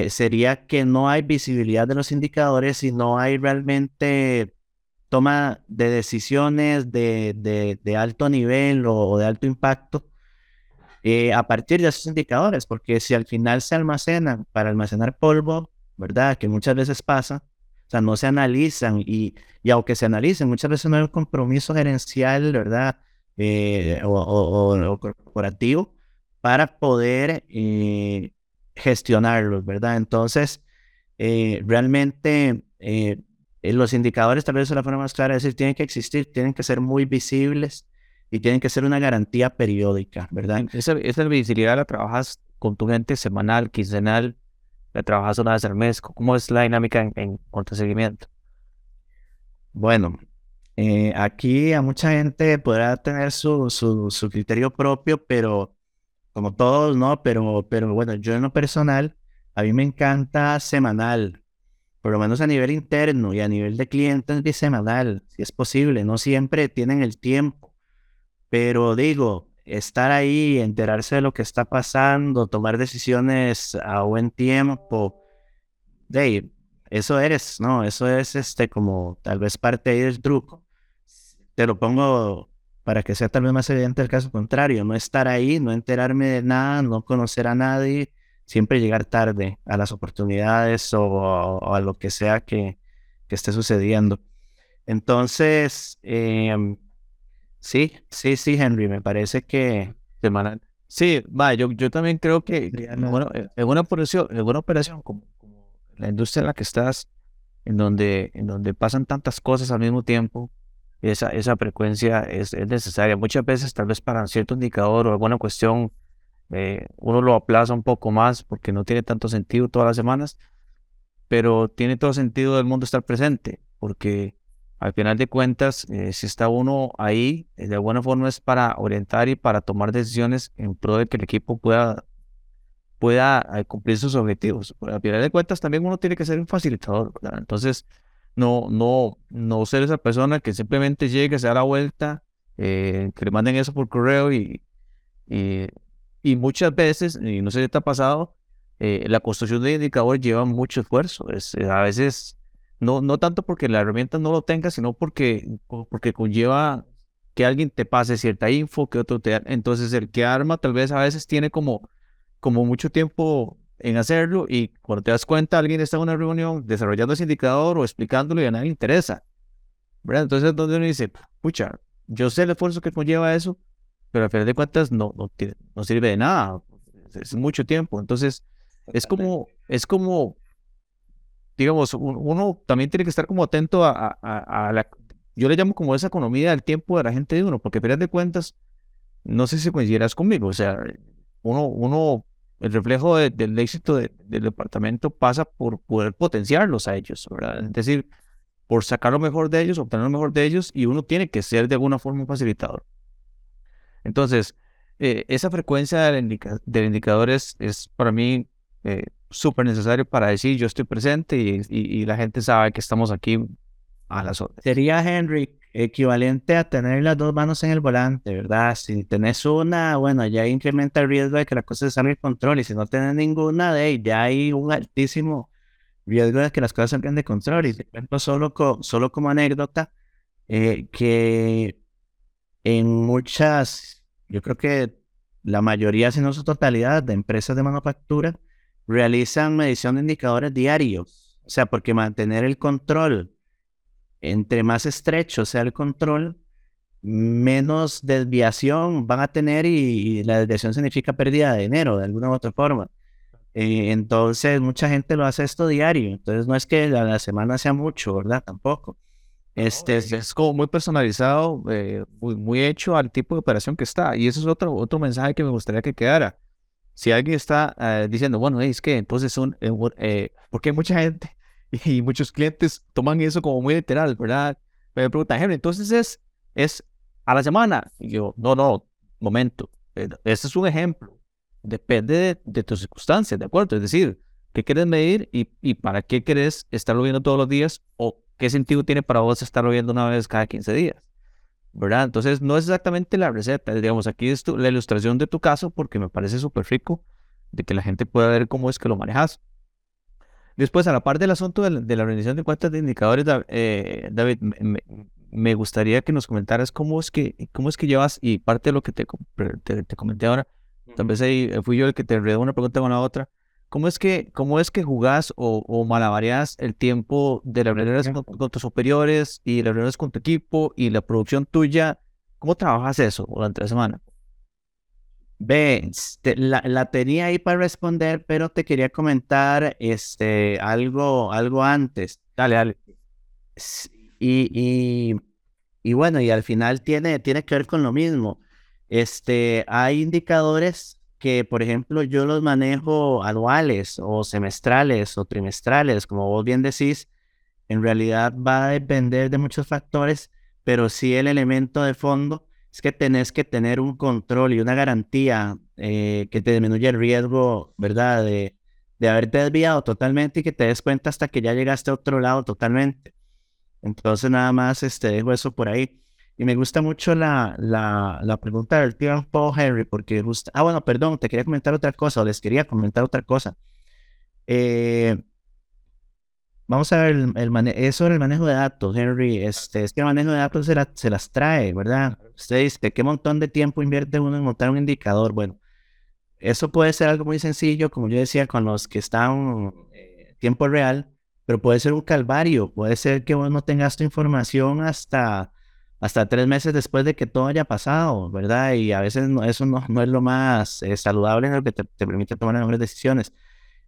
sería que no hay visibilidad de los indicadores y no hay realmente toma de decisiones de, de, alto nivel o, de alto impacto eh, a partir de esos indicadores, porque si al final se almacenan para almacenar polvo, ¿verdad? Que muchas veces pasa, o sea, no se analizan y, y aunque se analicen, muchas veces no hay un compromiso gerencial, ¿verdad? Eh, o, o, corporativo para poder eh, gestionarlos, ¿verdad? Entonces, realmente eh, los indicadores, tal vez es la forma más clara de decir, tienen que existir, tienen que ser muy visibles y tienen que ser una garantía periódica, ¿verdad? Esa, esa visibilidad la trabajas con tu gente semanal, quincenal, la trabajas una vez al mes. ¿Cómo es la dinámica en, en cuanto a seguimiento? Bueno, eh, aquí a mucha gente podrá tener su, su, su, criterio propio, pero como todos, ¿no? Pero, pero bueno, yo en lo personal, a mí me encanta semanal, por lo menos a nivel interno y a nivel de clientes bisemanal, si es posible. No siempre tienen el tiempo, pero digo, estar ahí, enterarse de lo que está pasando, tomar decisiones a buen tiempo, de eso eres, ¿no? Eso es este como tal vez parte del truco. Te lo pongo para que sea tal vez más evidente el caso contrario, no estar ahí, no enterarme de nada, no conocer a nadie, siempre llegar tarde a las oportunidades o, a lo que sea que, que esté sucediendo. Entonces, em, sí, sí, sí, Henry, me parece que... Sí, va, yo, yo también creo que bueno, eh, en una operación, en una operación como, como, la industria en la que estás, en donde, en donde pasan tantas cosas al mismo tiempo, esa, esa frecuencia es, es necesaria. Muchas veces, tal vez para cierto indicador o alguna cuestión, eh, uno lo aplaza un poco más porque no tiene tanto sentido todas las semanas, pero tiene todo sentido del mundo estar presente, porque al final de cuentas, eh, si está uno ahí, eh, de alguna forma es para orientar y para tomar decisiones en pro de que el equipo pueda, pueda cumplir sus objetivos. Al final de cuentas, también uno tiene que ser un facilitador, Entonces, no, no, no ser esa persona que simplemente llegue, se da la vuelta, que le manden eso por correo y, y y muchas veces, y no sé si te ha pasado, eh, la construcción de indicadores lleva mucho esfuerzo. Es, eh, a veces, no, no tanto porque la herramienta no lo tenga, sino porque, porque conlleva que alguien te pase cierta info, que otro te... Entonces, el que arma tal vez a veces tiene como, como mucho tiempo en hacerlo y cuando te das cuenta, alguien está en una reunión desarrollando ese indicador o explicándolo y a nadie le interesa. ¿verdad? Entonces, donde uno dice, pucha, yo sé el esfuerzo que conlleva eso, pero al final de cuentas no, no, no sirve de nada, es mucho tiempo. Entonces, es como, es como, digamos, uno también tiene que estar como atento a, a, la, yo le llamo como esa economía del tiempo de la gente de uno, porque al final de cuentas, no sé si coincidirás conmigo, o sea, uno, uno el reflejo del éxito del departamento pasa por poder potenciarlos a ellos, ¿verdad? Es decir, por sacar lo mejor de ellos, obtener lo mejor de ellos, y uno tiene que ser de alguna forma un facilitador. Entonces, eh, esa frecuencia del, indicador es, para mí eh, súper necesario para decir yo estoy presente y, la gente sabe que estamos aquí a las horas. Sería, Henry, equivalente a tener las dos manos en el volante, ¿verdad? Si tenés una, bueno, ya incrementa el riesgo de que la cosa se salga de control y si no tenés ninguna de ahí, ya hay un altísimo riesgo de que las cosas salgan de control. Y te cuento solo, solo como anécdota eh, que en muchas, yo creo que la mayoría, si no su totalidad, de empresas de manufactura realizan medición de indicadores diarios. O sea, porque mantener el control, entre más estrecho sea el control, menos desviación van a tener y, la desviación significa pérdida de dinero de alguna u otra forma. Eh, entonces, mucha gente lo hace esto diario. Entonces, no es que la semana sea mucho, ¿verdad? Tampoco. Este es, como muy personalizado, eh, muy, hecho al tipo de operación que está. Y eso es otro, otro mensaje que me gustaría que quedara. Si alguien está eh, diciendo, bueno, es que entonces son, eh, porque mucha gente y muchos clientes toman eso como muy literal, ¿verdad? Me preguntan, Henry, entonces es, es a la semana. Y yo, no, no, momento. Este es un ejemplo. Depende de, de tus circunstancias, ¿de acuerdo? Es decir, ¿qué quieres medir y, y para qué quieres estarlo viendo todos los días o ¿qué sentido tiene para vos estarlo viendo una vez cada 15 días? ¿Verdad? Entonces, no es exactamente la receta, digamos, aquí es la ilustración de tu caso porque me parece súper rico de que la gente pueda ver cómo es que lo manejas. Después, a la parte del asunto de la, de rendición de cuentas de indicadores, eh, David, me, gustaría que nos comentaras cómo es que, cómo es que llevas, y parte de lo que te, te, comenté ahora, tal vez ahí fui yo el que te enredó una pregunta con la otra, ¿Cómo es que, cómo es que jugás o, o malabareas el tiempo de las reuniones con, tus superiores y las reuniones con tu equipo y la producción tuya? ¿Cómo trabajas eso durante la semana? Ve, la, la, tenía ahí para responder, pero te quería comentar este, algo, algo antes. Dale, dale. Y, y, y, bueno, y al final tiene, tiene que ver con lo mismo. Este, hay indicadores que, por ejemplo, yo los manejo anuales o semestrales o trimestrales, como vos bien decís, en realidad va a depender de muchos factores, pero sí el elemento de fondo es que tenés que tener un control y una garantía eh, que te disminuya el riesgo, ¿verdad? De, de haberte desviado totalmente y que te des cuenta hasta que ya llegaste a otro lado totalmente. Entonces nada más este, dejo eso por ahí. Y me gusta mucho la, la, la pregunta del Paul Henry, porque gusta... Ah, bueno, perdón, te quería comentar otra cosa, o les quería comentar otra cosa. Eh, vamos a ver, el, el sobre el manejo de datos, Henry. Este, es que el manejo de datos se, se las trae, ¿verdad? Usted dice, ¿qué montón de tiempo invierte uno en montar un indicador? Bueno, eso puede ser algo muy sencillo, como yo decía, con los que están eh, tiempo real, pero puede ser un calvario. Puede ser que vos no tengas tu información hasta hasta tres meses después de que todo haya pasado, ¿verdad? Y a veces eso no, no, es lo más eh, saludable en lo que te, permite tomar las mejores decisiones.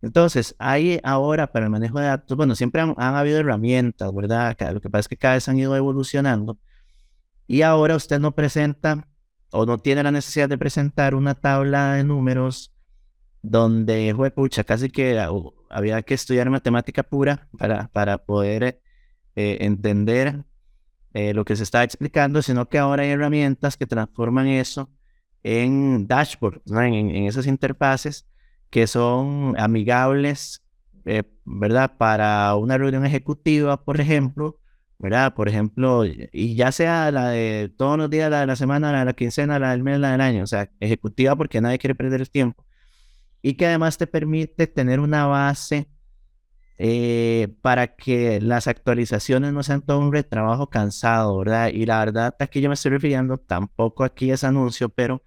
Entonces, hay ahora para el manejo de datos, bueno, siempre han, habido herramientas, ¿verdad? Lo que pasa es que cada vez han ido evolucionando. Y ahora usted no presenta o no tiene la necesidad de presentar una tabla de números donde, pucha, casi que había que estudiar matemática pura para, para poder eh, entender eh, lo que se está explicando, sino que ahora hay herramientas que transforman eso en dashboards, en, esas interfaces que son amigables, eh, ¿verdad? Para una reunión ejecutiva, por ejemplo, ¿verdad? Por ejemplo, y ya sea la de todos los días, la de la semana, la de la quincena, la del mes, la del año, o sea, ejecutiva porque nadie quiere perder el tiempo. Y que además te permite tener una base eh, para que las actualizaciones no sean todo un retrabajo cansado, ¿verdad? Y la verdad, aquí yo me estoy refiriendo, tampoco aquí es anuncio, pero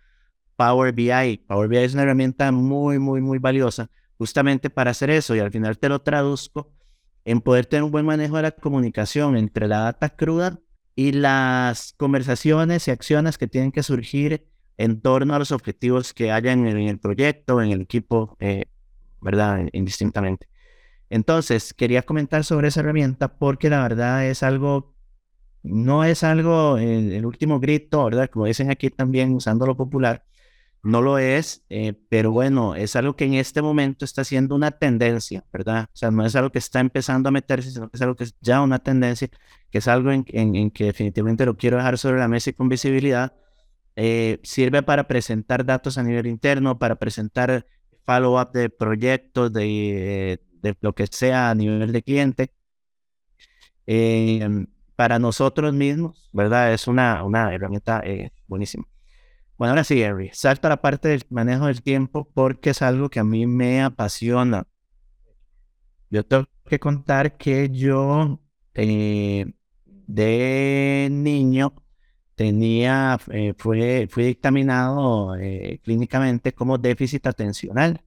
Power BI. Power BI es una herramienta muy, muy, muy valiosa justamente para hacer eso y al final te lo traduzco en poder tener un buen manejo de la comunicación entre la data cruda y las conversaciones y acciones que tienen que surgir en torno a los objetivos que haya en el, proyecto, en el equipo, eh, ¿verdad? Indistintamente. Entonces, quería comentar sobre esa herramienta porque la verdad es algo, no es algo, el, último grito, ¿verdad? Como dicen aquí también, usando lo popular, no lo es, eh, pero bueno, es algo que en este momento está siendo una tendencia, ¿verdad? O sea, no es algo que está empezando a meterse, sino que es algo que es ya una tendencia, que es algo en, que definitivamente lo quiero dejar sobre la mesa y con visibilidad. Eh, sirve para presentar datos a nivel interno, para presentar follow-up de proyectos, de, de lo que sea a nivel de cliente. Em, para nosotros mismos, ¿verdad? Es una, una herramienta eh, buenísima. Bueno, ahora sí, Henry, salto a la parte del manejo del tiempo porque es algo que a mí me apasiona. Yo tengo que contar que yo eh, de niño tenía, eh, fue, fui dictaminado clínicamente como déficit atencional.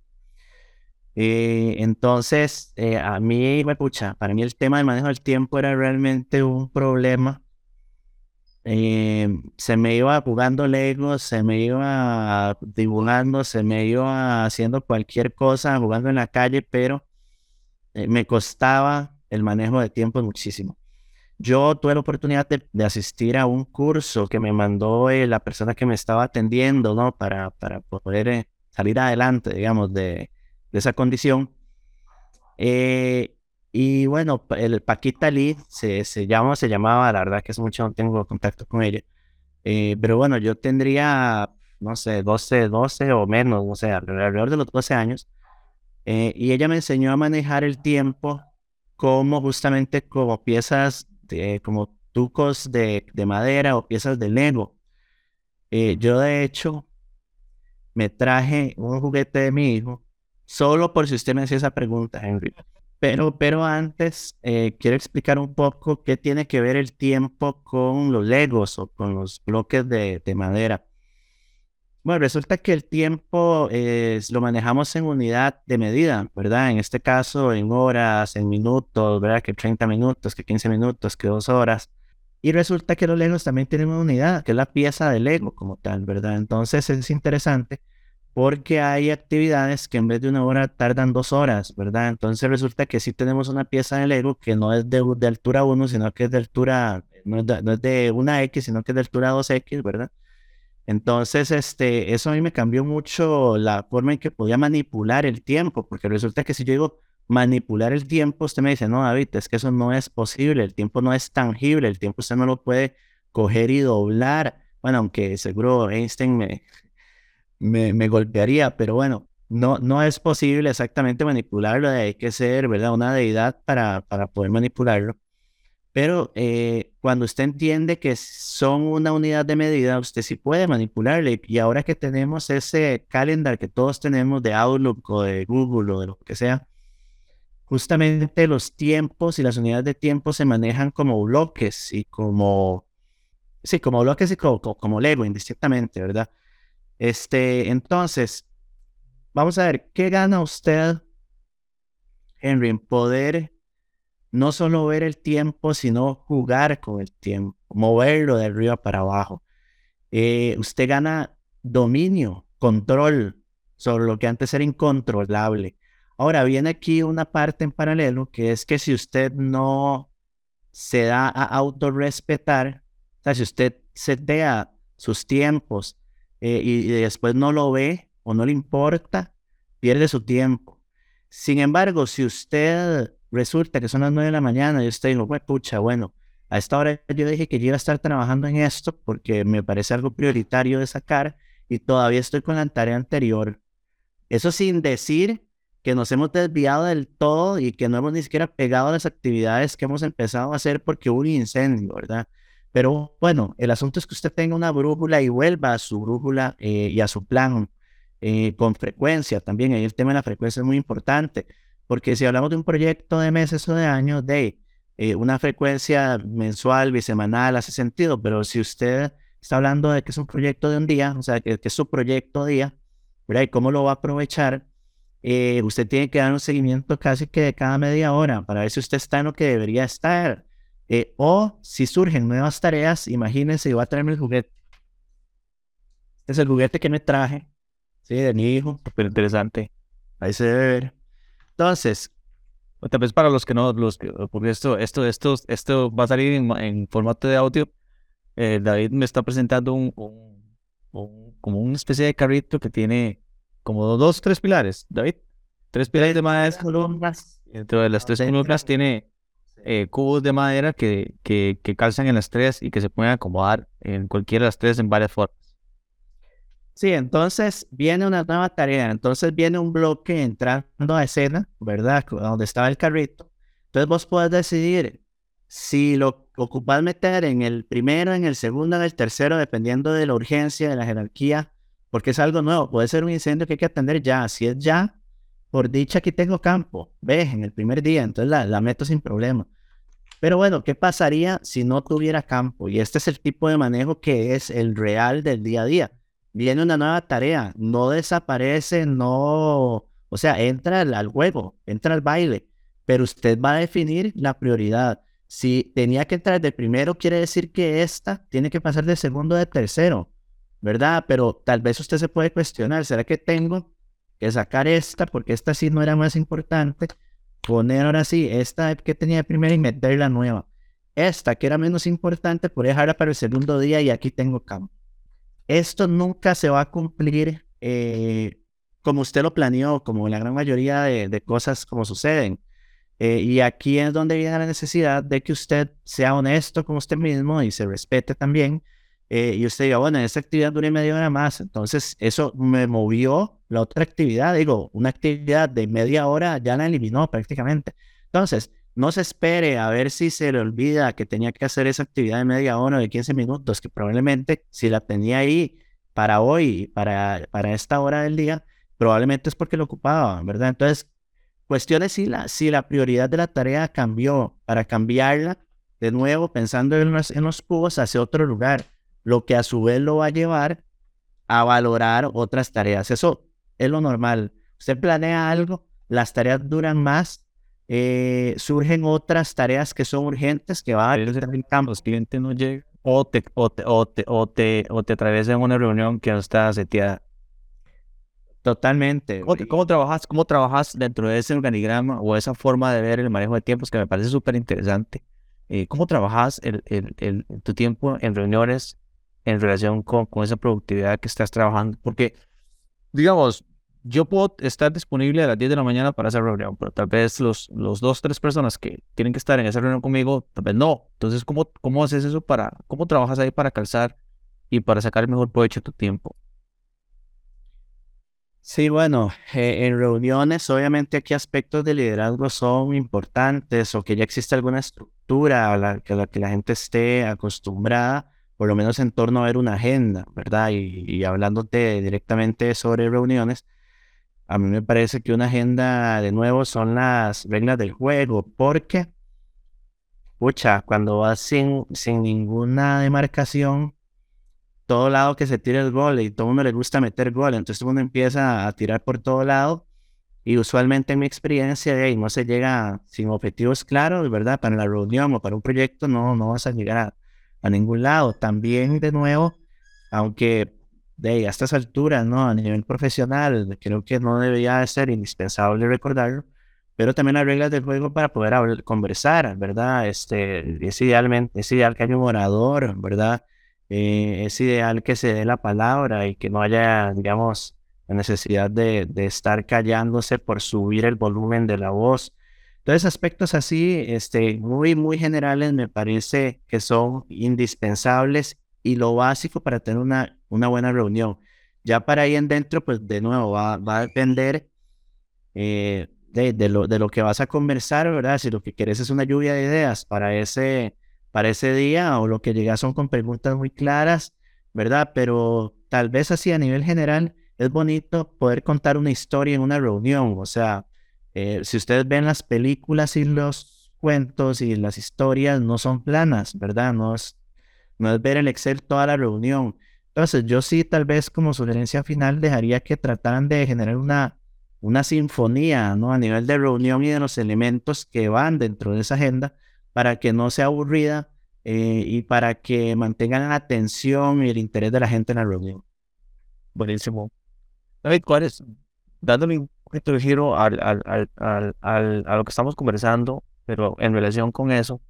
Eh, entonces, eh, a mí, pucha, para mí el tema del manejo del tiempo era realmente un problema. Eh, se me iba jugando Lego, se me iba dibujando, se me iba haciendo cualquier cosa, jugando en la calle, pero me costaba el manejo de tiempo muchísimo. Yo tuve la oportunidad de, asistir a un curso que me mandó la persona que me estaba atendiendo, ¿no? Para, para poder salir adelante, digamos, de, de esa condición. Eh, y bueno, el Paquita Lee se, se, llama, se llamaba, la verdad que es mucho, no tengo contacto con ella. Eh, pero bueno, yo tendría, no sé, 12, 12 o menos, o sea, alrededor de los 12 años. Eh, y ella me enseñó a manejar el tiempo como justamente como piezas, de, como tucos de, de madera o piezas de Lego. yo de hecho me traje un juguete de mi hijo Solo por si usted me hacía esa pregunta, Henry. Pero, pero antes, eh, quiero explicar un poco qué tiene que ver el tiempo con los legos o con los bloques de, madera. Bueno, resulta que el tiempo lo manejamos en unidad de medida, ¿verdad? En este caso, en horas, en minutos, ¿verdad? Que 30 minutos, que 15 minutos, que 2 horas. Y resulta que los legos también tienen una unidad, que es la pieza de lego como tal, ¿verdad? Entonces es interesante porque hay actividades que en vez de una hora tardan dos horas, ¿verdad? Entonces resulta que sí tenemos una pieza de Lego que no es de, altura 1, sino que es de altura, no es de, una X, sino que es de altura 2X, ¿verdad? Entonces, este, eso a mí me cambió mucho la forma en que podía manipular el tiempo, porque resulta que si yo digo manipular el tiempo, usted me dice, no, David, es que eso no es posible, el tiempo no es tangible, el tiempo usted no lo puede coger y doblar Bueno, aunque seguro Einstein me, me, golpearía, pero bueno, no, no es posible exactamente manipularlo, hay que ser, ¿verdad? Una deidad para, para poder manipularlo. Pero eh, cuando usted entiende que son una unidad de medida, usted sí puede manipularle. Y ahora que tenemos ese calendar que todos tenemos de Outlook o de Google o de lo que sea, justamente los tiempos y las unidades de tiempo se manejan como bloques y como, sí, como bloques y como, como Lego, indistintamente, ¿verdad? Este, entonces, vamos a ver, ¿qué gana usted, Henry, en poder no solo ver el tiempo, sino jugar con el tiempo, moverlo de arriba para abajo. Eh, usted gana dominio, control sobre lo que antes era incontrolable. Ahora viene aquí una parte en paralelo que es que si usted no se da a autorrespetar, o sea, si usted setea sus tiempos eh, y, y después no lo ve o no le importa, pierde su tiempo. Sin embargo, si usted resulta que son las 9 de la mañana y usted dijo, pucha, bueno, a esta hora yo dije que yo iba a estar trabajando en esto porque me parece algo prioritario de sacar y todavía estoy con la tarea anterior. Eso sin decir que nos hemos desviado del todo y que no hemos ni siquiera pegado a las actividades que hemos empezado a hacer porque hubo un incendio, ¿verdad? Pero bueno, el asunto es que usted tenga una brújula y vuelva a su brújula eh, y a su plan eh, con frecuencia también. Ahí el tema de la frecuencia es muy importante. Porque si hablamos de un proyecto de meses o de años, de eh, una frecuencia mensual, bisemanal, hace sentido, pero si usted está hablando de que es un proyecto de un día, o sea, que, es su proyecto día, ¿verdad? ¿Y cómo lo va a aprovechar? Usted tiene que dar un seguimiento casi que de cada media hora para ver si usted está en lo que debería estar. Eh, o si surgen nuevas tareas, imagínense, va a traerme el juguete. Este es el juguete que me traje, sí, de mi hijo. Súper interesante. Ahí se debe ver. Entonces, tal vez para los que no, los porque esto, esto, esto, esto va a salir en, formato de audio. Eh, David me está presentando un, como una especie de carrito que tiene como dos, tres pilares. David, tres pilares de madera. Columnas. Dentro de las tres columnas tiene eh, cubos de madera que, que, que calzan en las tres y que se pueden acomodar en cualquiera de las tres en varias formas. Sí, entonces viene una nueva tarea. Entonces viene un bloque entrando a escena, ¿verdad? Donde estaba el carrito. Entonces vos podés decidir si lo ocupas meter en el primero, en el segundo, en el tercero, dependiendo de la urgencia, de la jerarquía, porque es algo nuevo. Puede ser un incendio que hay que atender ya. Si es ya, por dicha aquí tengo campo. Ve, en el primer día, entonces la, la meto sin problema. Pero bueno, ¿qué pasaría si no tuviera campo? Y este es el tipo de manejo que es el real del día a día viene una nueva tarea, no desaparece, no, o sea, entra al, juego, entra al baile, pero usted va a definir la prioridad. Si tenía que entrar de primero, quiere decir que esta tiene que pasar de segundo de tercero, ¿verdad? Pero tal vez usted se puede cuestionar, ¿será que tengo que sacar esta porque esta sí no era más importante? Poner ahora sí esta que tenía de primero y meter la nueva. Esta que era menos importante, por dejarla para el segundo día y aquí tengo campo esto nunca se va a cumplir eh, como usted lo planeó, como la gran mayoría de, cosas como suceden. Eh, y aquí es donde viene la necesidad de que usted sea honesto con usted mismo y se respete también. Eh, y usted diga, bueno, esta actividad dura media hora más. Entonces, eso me movió la otra actividad. Digo, una actividad de media hora ya la eliminó prácticamente. Entonces, no se espere a ver si se le olvida que tenía que hacer esa actividad de media hora o de 15 minutos, que probablemente si la tenía ahí para hoy, para, para esta hora del día, probablemente es porque lo ocupaba, ¿verdad? Entonces, cuestione si la, si la prioridad de la tarea cambió para cambiarla de nuevo, pensando en los, en los cubos, hacia otro lugar, lo que a su vez lo va a llevar a valorar otras tareas. Eso es lo normal. Usted planea algo, las tareas duran más eh, surgen otras tareas que son urgentes que van a en campo. Los clientes no llegan o te, o te, o te, o te, o te atravesan una reunión que no está seteada. Totalmente. ¿Cómo, trabajas, ¿Cómo trabajas dentro de ese organigrama o esa forma de ver el manejo de tiempos que me parece súper interesante? Eh, ¿Cómo trabajas el, el, el, tu tiempo en reuniones en relación con, con esa productividad que estás trabajando? Porque, digamos, yo puedo estar disponible a las 10 de la mañana para esa reunión, pero tal vez los, los dos, tres personas que tienen que estar en esa reunión conmigo, tal vez no. Entonces, ¿cómo, cómo haces eso para, cómo trabajas ahí para calzar y para sacar el mejor provecho de tu tiempo. Sí, bueno, eh, en reuniones obviamente aquí aspectos de liderazgo son importantes o que ya existe alguna estructura a la, que la gente esté acostumbrada, por lo menos en torno a ver una agenda, ¿verdad? Y, y hablándote directamente sobre reuniones, a mí me parece que una agenda de nuevo son las reglas del juego, porque, pucha, cuando vas sin, sin ninguna demarcación, todo lado que se tire el gol y todo el mundo le gusta meter gol, entonces todo mundo empieza a tirar por todo lado y usualmente en mi experiencia de no se llega sin objetivos claros, ¿verdad? Para la reunión o para un proyecto no, no vas a llegar a, a ningún lado. También de nuevo, aunque de a estas alturas, ¿no? A nivel profesional, creo que no debería ser indispensable recordarlo, pero también las reglas del juego para poder conversar, ¿verdad? Este, es, idealmente, es ideal que haya un orador, ¿verdad? Eh, es ideal que se dé la palabra y que no haya, digamos, la necesidad de, de, estar callándose por subir el volumen de la voz. Entonces, aspectos así, este, muy, muy generales, me parece que son indispensables y lo básico para tener una, una buena reunión. Ya para ahí en dentro, pues de nuevo, va, va a depender eh, de, de, lo, de lo que vas a conversar, ¿verdad? Si lo que quieres es una lluvia de ideas para ese para ese día o lo que llega son con preguntas muy claras, ¿verdad? Pero tal vez así a nivel general es bonito poder contar una historia en una reunión. O sea, eh, si ustedes ven las películas y los cuentos y las historias no son planas, ¿verdad? No es, no es ver el Excel toda la reunión. Entonces, yo sí tal vez como sugerencia final dejaría que trataran de generar una, una sinfonía, ¿no? A nivel de reunión y de los elementos que van dentro de esa agenda para que no sea aburrida eh, y para que mantengan la atención y el interés de la gente en la reunión. Buenísimo. David, ¿cuál es? Dándole poquito de giro al, al, al, a lo que estamos conversando, pero en relación con eso,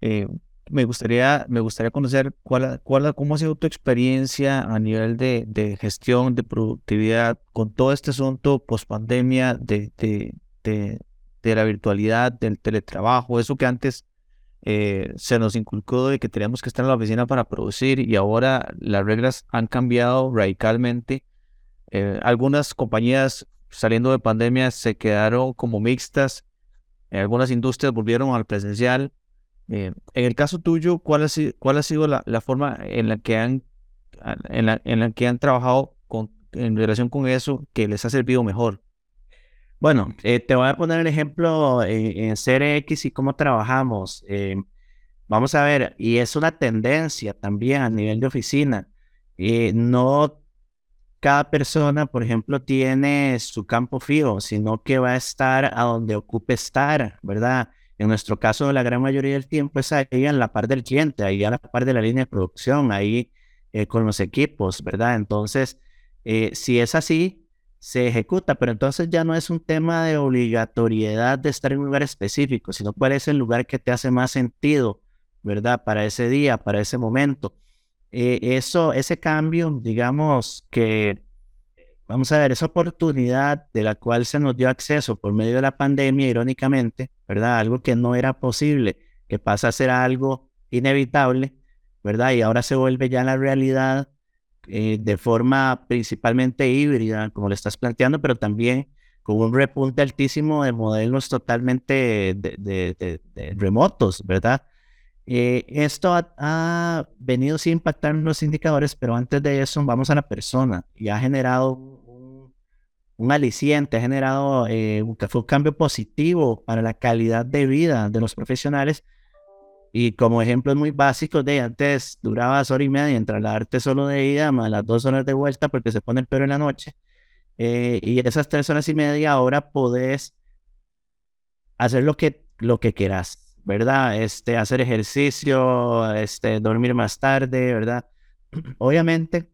eh, me gustaría, me gustaría conocer cuál, cuál, cómo ha sido tu experiencia a nivel de, de gestión, de productividad, con todo este asunto post pandemia de, de, de, de la virtualidad, del teletrabajo, eso que antes eh, se nos inculcó de que teníamos que estar en la oficina para producir y ahora las reglas han cambiado radicalmente. Eh, algunas compañías saliendo de pandemia se quedaron como mixtas, algunas industrias volvieron al presencial. Eh, en el caso tuyo, ¿cuál ha, sido, cuál ha sido la, la, forma en la que han, en la, en la que han trabajado con, en relación con eso que les ha servido mejor? Bueno, eh, te voy a poner el ejemplo en, CRX y cómo trabajamos. Eh, vamos a ver, y es una tendencia también a nivel de oficina. Eh, no cada persona, por ejemplo, tiene su campo fijo, sino que va a estar a donde ocupe estar, ¿verdad? En nuestro caso, la gran mayoría del tiempo es ahí en la par del cliente, ahí a la par de la línea de producción, ahí con los equipos, ¿verdad? Entonces, si es así, se ejecuta, pero entonces ya no es un tema de obligatoriedad de estar en un lugar específico, sino cuál es el lugar que te hace más sentido, ¿verdad? Para ese día, para ese momento. Eh, eso, ese cambio, digamos que, vamos a ver, esa oportunidad de la cual se nos dio acceso por medio de la pandemia, irónicamente, ¿verdad? Algo que no era posible, que pasa a ser algo inevitable, ¿verdad? Y ahora se vuelve ya la realidad eh, de forma principalmente híbrida, como le estás planteando, pero también con un repunte altísimo de modelos totalmente de, remotos, ¿verdad? Eh, esto ha, venido sin impactar en los indicadores, pero antes de eso vamos a la persona y ha generado un, un aliciente, ha generado eh, un, un cambio positivo para la calidad de vida de los profesionales y como ejemplos muy básicos de antes durabas hora y media en trasladarte solo de ida, más las dos horas de vuelta porque se pone el pelo en la noche. Eh, y esas tres horas y media ahora podés hacer lo que, lo que quieras, ¿verdad? Este, hacer ejercicio, este, dormir más tarde, ¿verdad? Obviamente,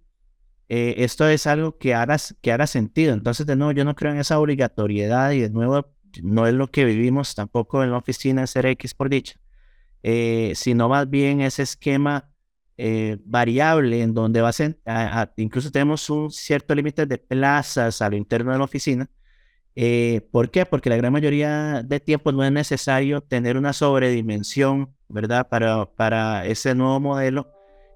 eh, esto es algo que hará, que hará sentido. Entonces, de nuevo, yo no creo en esa obligatoriedad y de nuevo, no es lo que vivimos tampoco en la oficina ser X por dicha eh, sino más bien ese esquema eh, variable en donde va a, incluso tenemos un cierto límite de plazas a lo interno de la oficina. Eh, ¿Por qué? Porque la gran mayoría de tiempo no es necesario tener una sobredimensión, ¿verdad? Para, para ese nuevo modelo.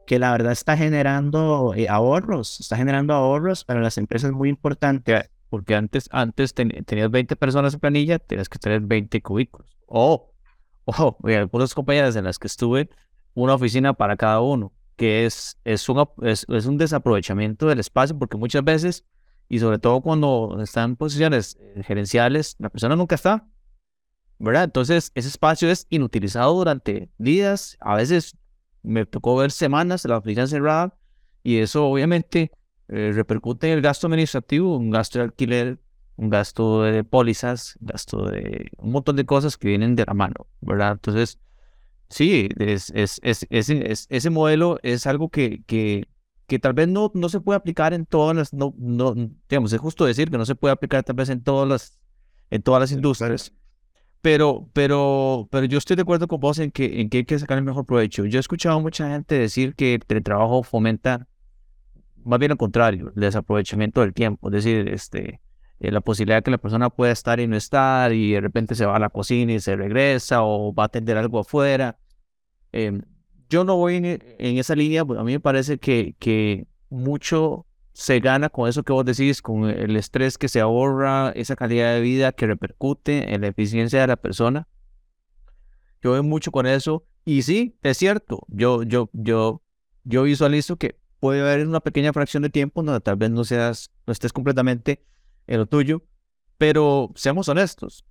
que la verdad está generando eh, ahorros, está generando ahorros para las empresas muy importantes. Porque antes, antes tenías 20 personas en planilla, tenías que tener 20 cubículos. O, oh, oh, algunas compañías en las que estuve, una oficina para cada uno, que es, es, es, es un desaprovechamiento del espacio, porque muchas veces, y sobre todo cuando están en posiciones eh, gerenciales, la persona nunca está. ¿verdad? Entonces, ese espacio es inutilizado durante días, a veces me tocó ver semanas la oficina cerrada y eso obviamente eh, repercute en el gasto administrativo, un gasto de alquiler, un gasto de pólizas, gasto de un montón de cosas que vienen de la mano, ¿verdad? Entonces, sí, es, es, es, ese modelo es algo que, que, que tal vez no, no se puede aplicar en todas las, no, no, digamos, es justo decir que no se puede aplicar tal vez en todas las, en todas las industrias. Pero, pero, pero yo estoy de acuerdo con vos en que, en que hay que sacar el mejor provecho. Yo he escuchado a mucha gente decir que el teletrabajo fomenta, más bien al contrario, el desaprovechamiento del tiempo. Es decir, este, eh, la posibilidad de que la persona pueda estar y no estar y de repente se va a la cocina y se regresa o va a atender algo afuera. Em, yo no voy en, en, esa línea, a mí me parece que, que mucho se gana con eso que vos decís, con el estrés que se ahorra, esa calidad de vida que repercute en la eficiencia de la persona. Yo veo mucho con eso y sí, es cierto, yo, yo, yo, yo visualizo que puede haber una pequeña fracción de tiempo donde tal vez no seas, no estés completamente en lo tuyo, pero seamos honestos,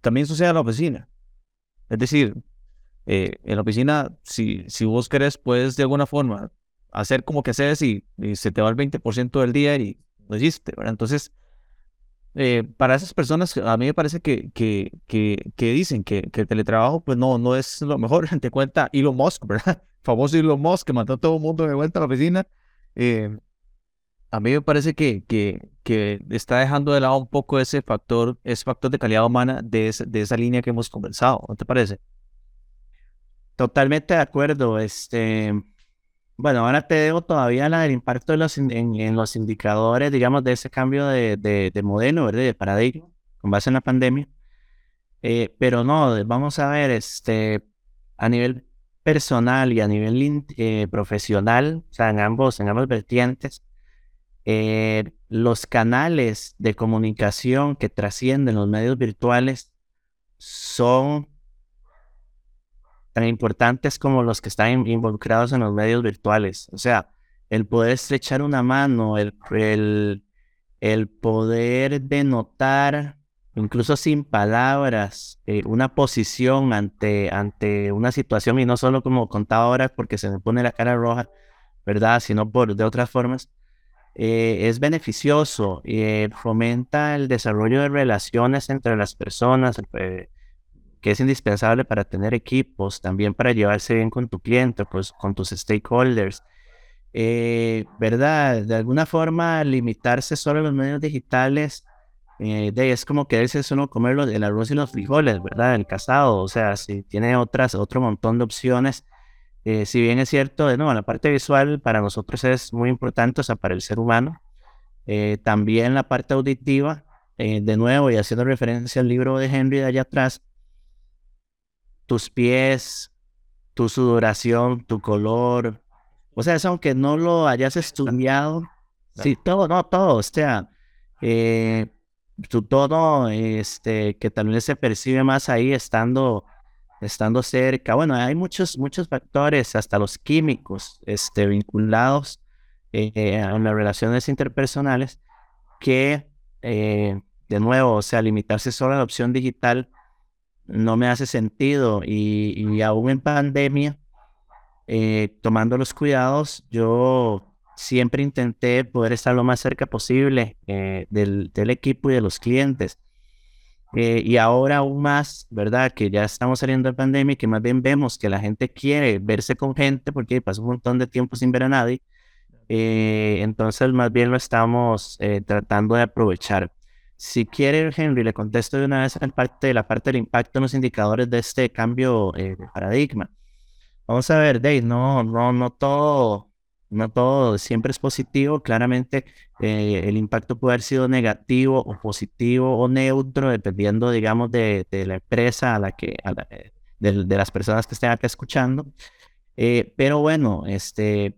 también sucede en la oficina. Es decir, eh, en la oficina, si, si vos querés, puedes de alguna forma hacer como que haces y, se te va el 20% del día y lo hiciste, ¿verdad? Entonces, eh, para esas personas, a mí me parece que, que, que, que dicen que, que, el teletrabajo, pues no, no es lo mejor. Te cuenta Elon Musk, ¿verdad? famoso Elon Musk que mató a todo el mundo de vuelta a la oficina. Eh, a mí me parece que, que, que está dejando de lado un poco ese factor, ese factor de calidad humana de, de esa línea que hemos conversado, ¿no te parece? Totalmente de acuerdo. Este, bueno, ahora te debo todavía la del impacto de los en, los indicadores, digamos, de ese cambio de, de, modelo, ¿verdad? De paradigma, con base en la pandemia. Eh, pero no, vamos a ver, este, a nivel personal y a nivel eh, profesional, o sea, en ambos, en ambos vertientes, eh, los canales de comunicación que trascienden los medios virtuales son tan importantes como los que están involucrados en los medios virtuales. O sea, el poder estrechar una mano, el, el, poder denotar, incluso sin palabras, eh, una posición ante, ante una situación, y no solo como contaba ahora porque se me pone la cara roja, ¿verdad? Sino por de otras formas. Eh, es beneficioso y eh, fomenta el desarrollo de relaciones entre las personas, que es indispensable para tener equipos, también para llevarse bien con tu cliente, pues con tus stakeholders. Eh, ¿Verdad? De alguna forma, limitarse solo a los medios digitales eh, de, es como quererse solo comer el arroz y los frijoles, ¿verdad? El casado, o sea, si tiene otras, otro montón de opciones. Eh, si bien es cierto, de nuevo, la parte visual para nosotros es muy importante, o sea, para el ser humano. también la parte auditiva, de nuevo, y haciendo referencia al libro de Henry de allá atrás, tus pies, tu sudoración, tu color. O sea, eso aunque no lo hayas estudiado, sí, todo, no, todo, o sea, eh, tu todo, este, que también se percibe más ahí estando, estando cerca. Bueno, hay muchos, muchos factores, hasta los químicos, este, vinculados eh, en las relaciones interpersonales, que, eh, de nuevo, o sea, limitarse solo a la opción digital no me hace sentido. Y, aún en pandemia, eh, tomando los cuidados, yo siempre intenté poder estar lo más cerca posible eh, del, equipo y de los clientes. Eh, y ahora aún más, ¿verdad? Que ya estamos saliendo de pandemia y que más bien vemos que la gente quiere verse con gente porque pasó un montón de tiempo sin ver a nadie. entonces, más bien lo estamos tratando de aprovechar. Si quiere, Henry, le contesto de una vez en parte, la parte del impacto en los indicadores de este cambio eh, de paradigma. Vamos a ver, Dave, no, no, no todo, no todo siempre es positivo. Claramente eh, el impacto puede haber sido negativo o positivo o neutro, dependiendo, digamos, de, la empresa a la que, eh, de, las personas que estén acá escuchando. Eh, pero bueno, este,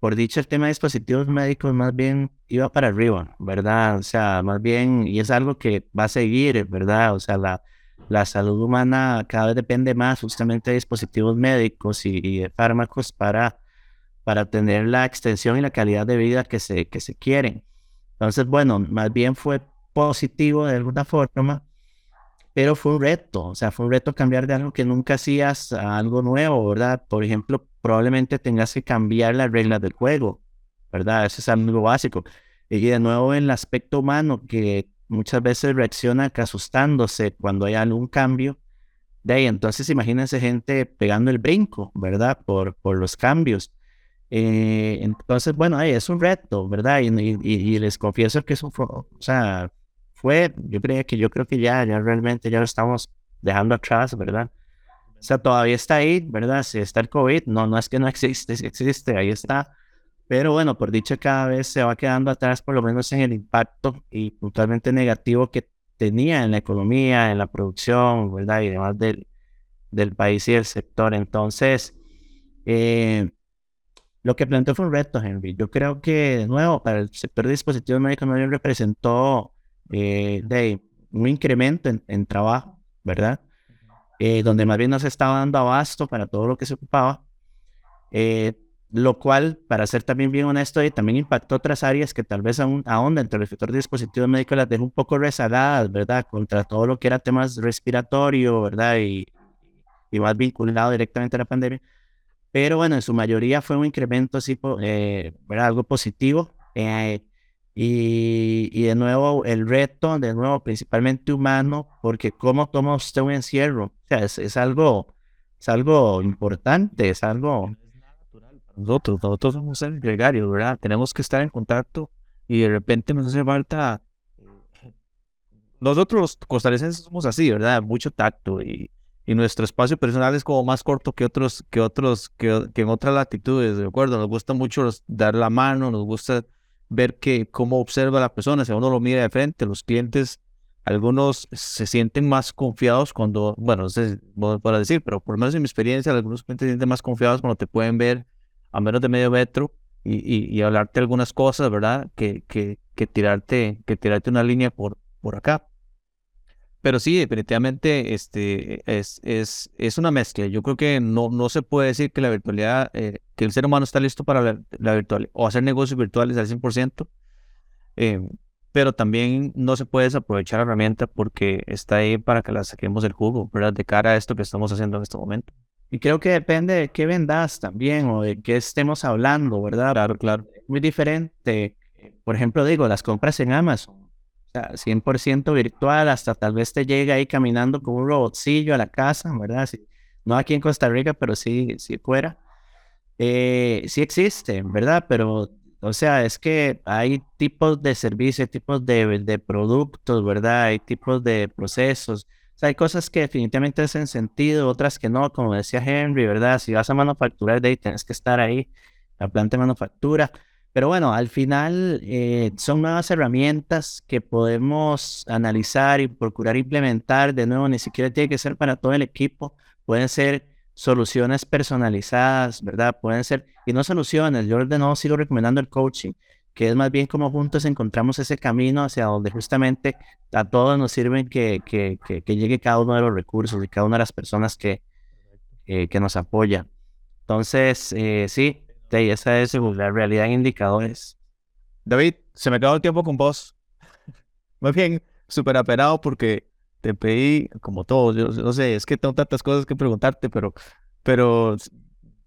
por dicho el tema de dispositivos médicos más bien iba para arriba, ¿verdad? O sea, más bien, y es algo que va a seguir, ¿verdad? O sea, la, la salud humana cada vez depende más justamente de dispositivos médicos y, de fármacos para, para tener la extensión y la calidad de vida que se, que se quieren. Entonces, bueno, más bien fue positivo de alguna forma, pero fue un reto, o sea, fue un reto cambiar de algo que nunca hacías a algo nuevo, ¿verdad? Por ejemplo, probablemente tengas que cambiar las reglas del juego, ¿verdad? Eso es algo básico. Y de nuevo, el aspecto humano, que muchas veces reacciona asustándose cuando hay algún cambio. De ahí, entonces imagínense gente pegando el brinco, ¿verdad? Por, por los cambios. Eh, entonces, bueno, es un reto, ¿verdad? Y, y, les confieso que eso fue, o sea, fue, yo creo que yo creo que ya, ya realmente ya lo estamos dejando atrás, ¿verdad? O sea, todavía está ahí, ¿verdad? Si está el COVID, no, no es que no existe, existe, ahí está. Pero bueno, por dicho, cada vez se va quedando atrás, por lo menos en el impacto y puntualmente negativo que tenía en la economía, en la producción, ¿verdad? Y demás del, del país y del sector. Entonces, eh, lo que planteó fue un reto, Henry. Yo creo que, de nuevo, para el sector de dispositivos médicos no representó eh, un incremento en, trabajo, ¿verdad? Eh, donde más bien no se estaba dando abasto para todo lo que se ocupaba. Eh, lo cual, para ser también bien honesto, también impactó otras áreas que tal vez aún, aún dentro del sector de dispositivos médicos las dejó un poco rezagadas, ¿verdad? Contra todo lo que era temas respiratorio, ¿verdad? Y, y más vinculado directamente a la pandemia. Pero bueno, en su mayoría fue un incremento así, eh, ¿verdad? Algo positivo. Eh, y, y, de nuevo, el reto, de nuevo, principalmente humano, porque ¿cómo toma usted un encierro? O sea, es, es algo, es algo importante, es algo nosotros. Nosotros somos seres gregarios, ¿verdad? Tenemos que estar en contacto y de repente nos hace falta. Eh, nosotros los costarricenses somos así, ¿verdad? Mucho tacto y, y nuestro espacio personal es como más corto que otros, que otros, que, que en otras latitudes, ¿de acuerdo? Nos gusta mucho dar la mano, nos gusta ver que cómo observa la persona, si uno lo mira de frente, los clientes, algunos se sienten más confiados cuando, bueno, no sé para decir, pero por lo menos en mi experiencia, algunos clientes se sienten más confiados cuando te pueden ver a menos de medio metro y, y, hablarte algunas cosas, ¿verdad? Que, que, que, tirarte, que tirarte una línea por, por acá. Pero sí, definitivamente este, es, es, es una mezcla. Yo creo que no, no se puede decir que la virtualidad, eh, que el ser humano está listo para la, la virtualidad o hacer negocios virtuales al 100%, eh, pero también no se puede desaprovechar la herramienta porque está ahí para que la saquemos del jugo, ¿verdad? De cara a esto que estamos haciendo en este momento. Y creo que depende de qué vendas también o de qué estemos hablando, ¿verdad? Claro, claro. Muy diferente. Por ejemplo, digo, las compras en Amazon. O sea, 100% virtual, hasta tal vez te llega ahí caminando con un robotcillo a la casa, ¿verdad? no aquí en Costa Rica, pero sí, sí fuera. Eh, sí existe, ¿verdad? Pero, o sea, es que hay tipos de servicios, tipos de, de productos, ¿verdad? Hay tipos de procesos hay cosas que definitivamente hacen sentido, otras que no, como decía Henry, ¿verdad? Si vas a manufacturar de ahí, tienes que estar ahí, la planta de manufactura. Pero bueno, al final eh, son nuevas herramientas que podemos analizar y procurar implementar. De nuevo, ni siquiera tiene que ser para todo el equipo. Pueden ser soluciones personalizadas, ¿verdad? Pueden ser, y no soluciones. Yo de nuevo sigo recomendando el coaching que es más bien como juntos encontramos ese camino hacia donde justamente a todos nos sirven que, que, que, llegue cada uno de los recursos y cada una de las personas que, que nos apoya. Entonces, eh, sí, esa es la realidad en indicadores. David, se me acabó el tiempo con vos. Más bien, súper apenado porque te pedí, como todos, yo no sé, es que tengo tantas cosas que preguntarte, pero, pero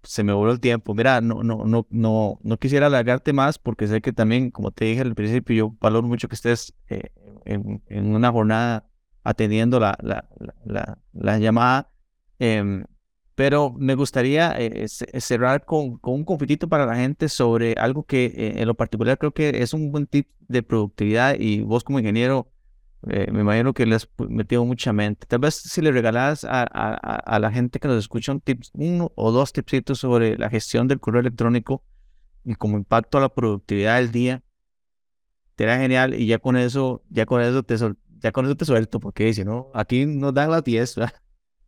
se me voló el tiempo. Mira, no, no, no, no, no quisiera alargarte más porque sé que también, como te dije al principio, yo valoro mucho que estés eh, en, en, una jornada atendiendo la, la, la, la llamada. Em, pero me gustaría eh, cerrar con, un confitito para la gente sobre algo que eh, en lo particular creo que es un buen tip de productividad y vos como ingeniero eh, me imagino que le has metido mucha mente. Tal vez si le regalas a, la gente que nos escucha un tips, uno o dos tipsitos sobre la gestión del correo electrónico y como impacto a la productividad del día, era genial y ya con eso, ya con eso te, ya con eso te suelto, porque si no, aquí nos dan las 10,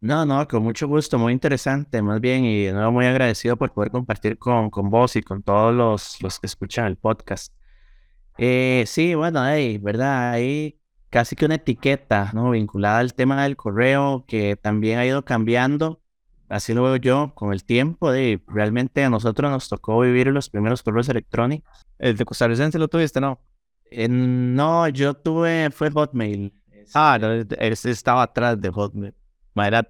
No, no, con mucho gusto, muy interesante, más bien, y de nuevo muy agradecido por poder compartir con, con vos y con todos los, los que escuchan el podcast. Eh, sí, bueno, ahí, ¿verdad? Hay casi que una etiqueta, ¿no? Vinculada al tema del correo que también ha ido cambiando, así lo veo yo, con el tiempo, de realmente a nosotros nos tocó vivir los primeros correos electrónicos. ¿El de costarricense lo tuviste, no? Eh, no, yo tuve, fue Hotmail. Ah, no, ese estaba atrás de Hotmail. Madre.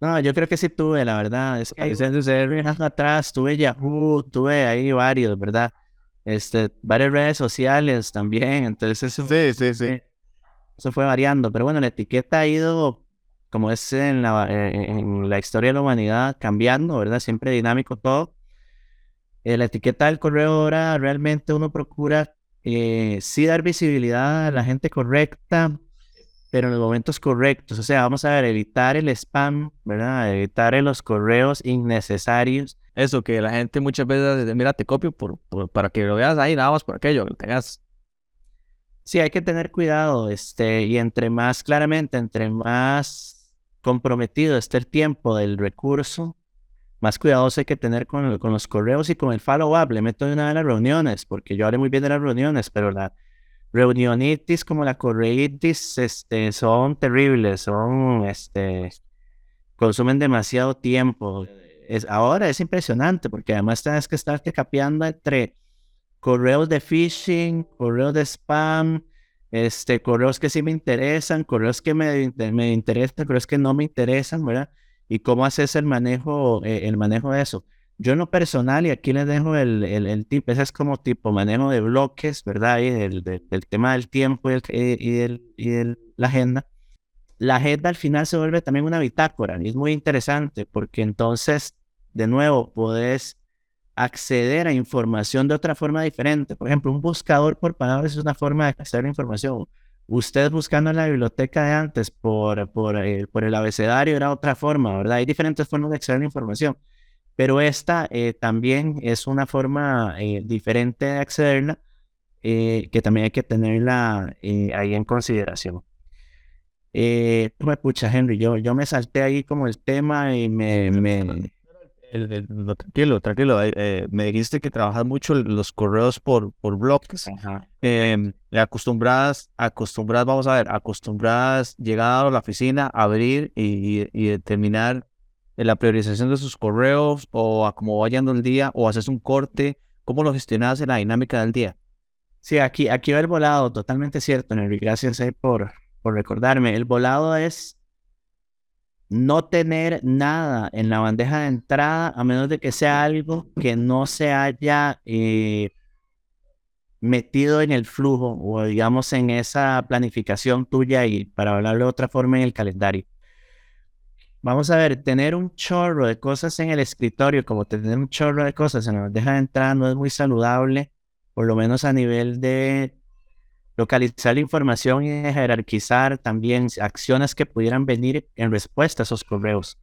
No, yo creo que sí tuve, la verdad. Es que atrás, tuve Yahoo, tuve ahí varios, ¿verdad? Este, varias redes sociales también, entonces eso, sí, sí, sí. eso fue variando, pero bueno, la etiqueta ha ido, como es en la, eh, en la historia de la humanidad, cambiando, ¿verdad? Siempre dinámico todo. Eh, la etiqueta del correo ahora realmente uno procura eh, sí dar visibilidad a la gente correcta, pero en los momentos correctos. O sea, vamos a ver, evitar el spam, ¿verdad? Evitar los correos innecesarios. Eso, que la gente muchas veces, mira, te copio por, para que lo veas ahí, nada más por aquello, que lo tengas. Sí, hay que tener cuidado, este, y entre más, claramente, entre más comprometido esté el tiempo del recurso, más cuidadoso hay que tener con, con los correos y con el follow-up. Le meto de una de las reuniones, porque yo hablé muy bien de las reuniones, pero la reunionitis como la correitis este, son terribles, son, este, consumen demasiado tiempo. Es, ahora es impresionante porque además tienes que estarte capeando entre correos de phishing, correos de spam, este, correos que sí me interesan, correos que me, me interesan, correos que no me interesan, ¿verdad? Y cómo haces el manejo, eh, el manejo de eso. Yo en lo personal, y aquí les dejo el, el, el tip, ese es como tipo manejo de bloques, ¿verdad? Y del, tema del tiempo y, el, y, y la agenda. La agenda al final se vuelve también una bitácora y es muy interesante porque entonces, de nuevo, puedes acceder a información de otra forma diferente. Por ejemplo, un buscador por palabras es una forma de acceder a información. Usted buscando en la biblioteca de antes por, por, eh, por el abecedario era otra forma, ¿verdad? Hay diferentes formas de acceder a la información pero esta eh, también es una forma eh, diferente de accederla eh, que también hay que tenerla ahí en consideración. Eh, me pucha, Henry, yo, yo me salté ahí como el tema y me... me... tranquilo, tranquilo. me dijiste que trabajas mucho los correos por, por bloques. Em, acostumbradas, acostumbradas, vamos a ver, acostumbradas llegar a la oficina, abrir y, y determinar la priorización de sus correos o a cómo vayando el día o haces un corte? ¿Cómo lo gestionas en la dinámica del día? Sí, aquí, aquí va el volado, totalmente cierto, Henry. Gracias eh, por, por recordarme. El volado es no tener nada en la bandeja de entrada a menos de que sea algo que no se haya eh, metido en el flujo o digamos en esa planificación tuya y para hablarlo de otra forma en el calendario. Vamos a ver, tener un chorro de cosas en el escritorio, como tener un chorro de cosas en la bandeja de entrada, no es muy saludable, por lo menos a nivel de localizar la información y jerarquizar también acciones que pudieran venir en respuesta a esos correos.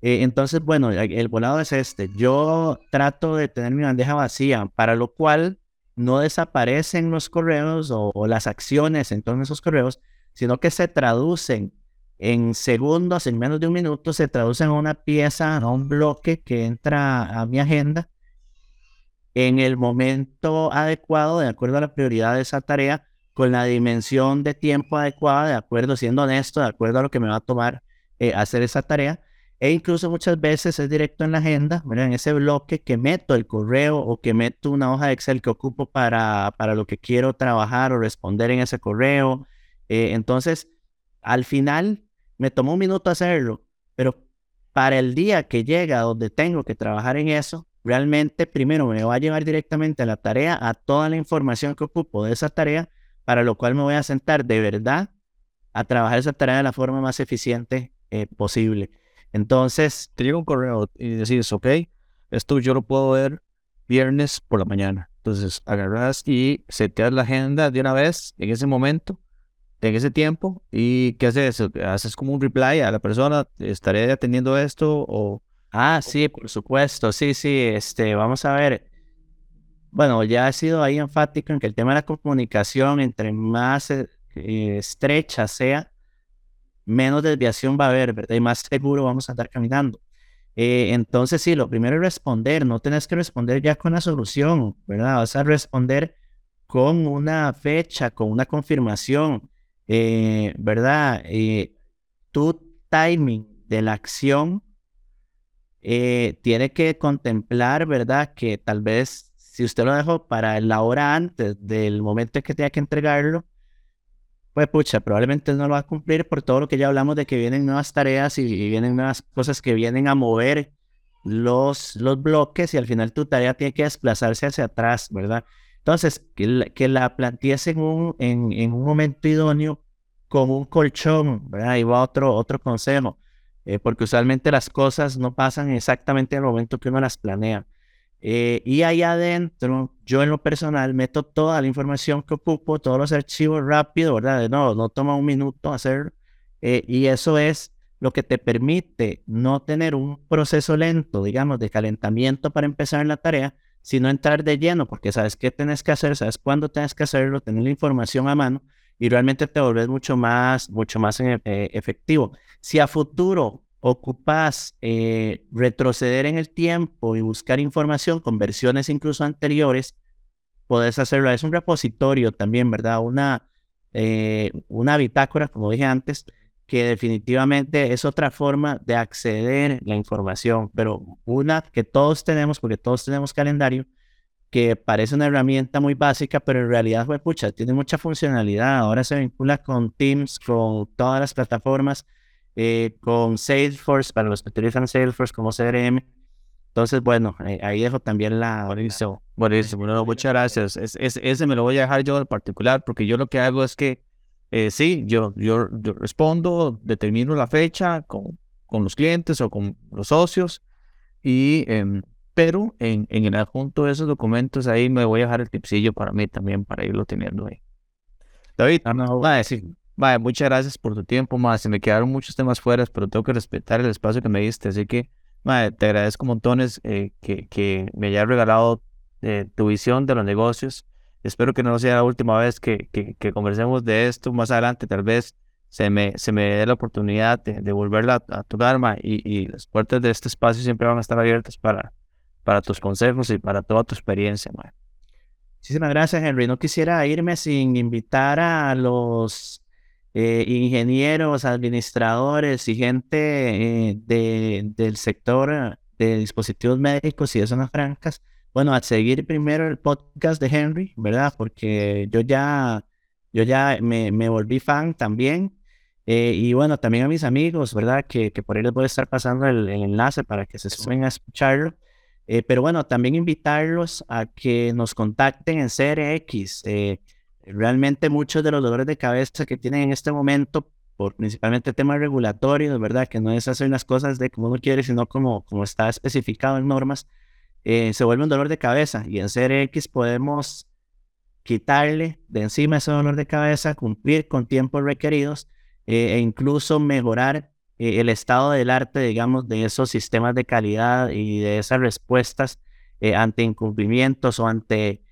Eh, entonces, bueno, el volado es este. Yo trato de tener mi bandeja vacía, para lo cual no desaparecen los correos o, o las acciones en todos esos correos, sino que se traducen en segundos, en menos de un minuto, se traduce en una pieza, a un bloque que entra a mi agenda en el momento adecuado, de acuerdo a la prioridad de esa tarea, con la dimensión de tiempo adecuada, de acuerdo, siendo honesto, de acuerdo a lo que me va a tomar eh, hacer esa tarea. E incluso muchas veces es directo en la agenda, en ese bloque que meto el correo o que meto una hoja de Excel que ocupo para, para lo que quiero trabajar o responder en ese correo. Eh, entonces, al final, me tomó un minuto hacerlo, pero para el día que llega donde tengo que trabajar en eso, realmente primero me va a llevar directamente a la tarea, a toda la información que ocupo de esa tarea, para lo cual me voy a sentar de verdad a trabajar esa tarea de la forma más eficiente eh, posible. Entonces... Te llega un correo y decís, ok, esto yo lo puedo ver viernes por la mañana. Entonces agarras y seteas la agenda de una vez en ese momento en ese tiempo y ¿qué haces? ¿Haces como un reply a la persona? ¿Estaré atendiendo esto o...? Ah, sí, por supuesto, sí, sí, este, vamos a ver. Bueno, ya ha sido ahí enfático en que el tema de la comunicación, entre más eh, estrecha sea, menos desviación va a haber, ¿verdad? Y más seguro vamos a estar caminando. Eh, entonces, sí, lo primero es responder, no tenés que responder ya con la solución, ¿verdad? Vas a responder con una fecha, con una confirmación, eh, ¿verdad? Eh, tu timing de la acción tiene que contemplar, ¿verdad? Que tal vez si usted lo dejó para la hora antes del momento en que tenga que entregarlo, pues pucha, probablemente no lo va a cumplir por todo lo que ya hablamos de que vienen nuevas tareas y, vienen nuevas cosas que vienen a mover los, los bloques y al final tu tarea tiene que desplazarse hacia atrás, ¿verdad? Entonces, que la, que la plantees en un, en, en, un momento idóneo con un colchón, ¿verdad? Ahí va otro, otro consejo, eh, porque usualmente las cosas no pasan exactamente en el momento que uno las planea. Eh, y ahí adentro, yo en lo personal meto toda la información que ocupo, todos los archivos rápido, ¿verdad? No, no toma un minuto hacer. Eh, y eso es lo que te permite no tener un proceso lento, digamos, de calentamiento para empezar la tarea, sino entrar de lleno, porque sabes qué tienes que hacer, sabes cuándo tienes que hacerlo, tener la información a mano y realmente te volvés mucho más, mucho más eh, efectivo. Si a futuro ocupas eh, retroceder en el tiempo y buscar información con versiones incluso anteriores, puedes hacerlo. Es un repositorio también, ¿verdad? Una, eh, una bitácora, como dije antes, que definitivamente es otra forma de acceder a la información, pero una que todos tenemos, porque todos tenemos calendario, que parece una herramienta muy básica, pero en realidad, pues, pucha, tiene mucha funcionalidad. Ahora se vincula con Teams, con todas las plataformas eh, con Salesforce, para los que utilizan Salesforce como CRM. Entonces, bueno, eh, ahí dejo también la... Buenísimo, buenísimo. muchas gracias. Es, ese me lo voy a dejar yo en particular porque yo lo que hago es que, eh, sí, yo, yo, respondo, determino la fecha con, con los clientes o con los socios, y, em, pero en, en el adjunto de esos documentos ahí me voy a dejar el tipsillo para mí también, para irlo teniendo ahí. David, ah, no, a decir, Vaya, muchas gracias por tu tiempo, más. Se me quedaron muchos temas fuera, pero tengo que respetar el espacio que me diste. Así que, te agradezco montones eh, que, que, me hayas regalado eh, tu visión de los negocios. Espero que no sea la última vez que, que, conversemos de esto. Más adelante, tal vez se me, se me dé la oportunidad de, de volverla a, tu arma y, y, las puertas de este espacio siempre van a estar abiertas para, para tus consejos y para toda tu experiencia. Muchísimas gracias, Henry. No quisiera irme sin invitar a los eh, ingenieros, administradores y gente eh, de, del sector de dispositivos médicos y de zonas francas, bueno, a seguir primero el podcast de Henry, ¿verdad? Porque yo ya, yo ya me, me volví fan también. Eh, y bueno, también a mis amigos, ¿verdad? Que, que por ahí les voy a estar pasando el, el enlace para que se sumen a escucharlo. pero bueno, también invitarlos a que nos contacten en CRX. Realmente muchos de los dolores de cabeza que tienen en este momento, por principalmente temas regulatorios, ¿verdad? Que no es hacer las cosas de como uno quiere, sino como, como está especificado en normas, eh, se vuelve un dolor de cabeza. Y en CRX podemos quitarle de encima ese dolor de cabeza, cumplir con tiempos requeridos eh, e incluso mejorar eh, el estado del arte, digamos, de esos sistemas de calidad y de esas respuestas ante incumplimientos o ante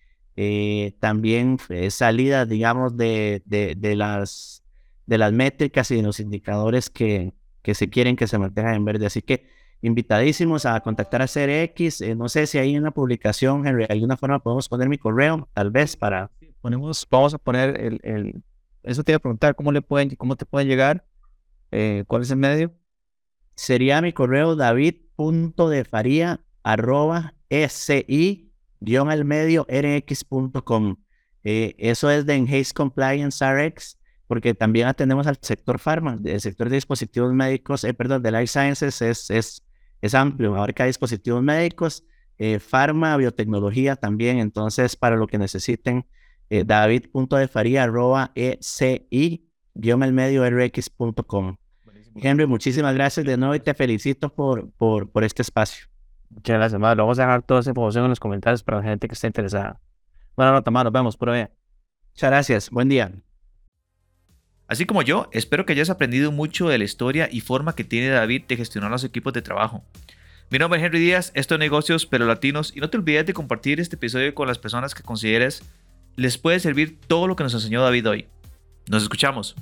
también eh, salida, digamos, de, de, las, de las métricas y de los indicadores que, que se quieren que se mantengan en verde. Así que invitadísimos a contactar a CRX. Eh, no sé si hay una publicación, Henry, de alguna forma podemos poner mi correo, tal vez para... Ponemos, vamos a poner el, el... Eso te iba a preguntar, ¿cómo, le pueden, cómo te pueden llegar? ¿Cuál es el medio? Sería mi correo david.defaría arroba si guion al medio rx.com. Eh, eso es de Enhanced Compliance RX, porque también atendemos al sector pharma, el sector de dispositivos médicos, eh, perdón, de Life Sciences es, es, es amplio, abarca dispositivos médicos, eh, pharma, biotecnología también, entonces para lo que necesiten, eh, david.defaría arroba eci guion al medio rx.com. Henry, muchísimas gracias de nuevo y te felicito por, por, por este espacio. Muchas gracias, Lo vamos a dejar toda esa información en los comentarios para la gente que esté interesada. Bueno, nota, Nos vemos por ahí. Muchas gracias. Buen día. Así como yo, espero que hayas aprendido mucho de la historia y forma que tiene David de gestionar los equipos de trabajo. Mi nombre es Henry Díaz, esto es Negocios pero Latinos y no te olvides de compartir este episodio con las personas que consideres les puede servir todo lo que nos enseñó David hoy. Nos escuchamos.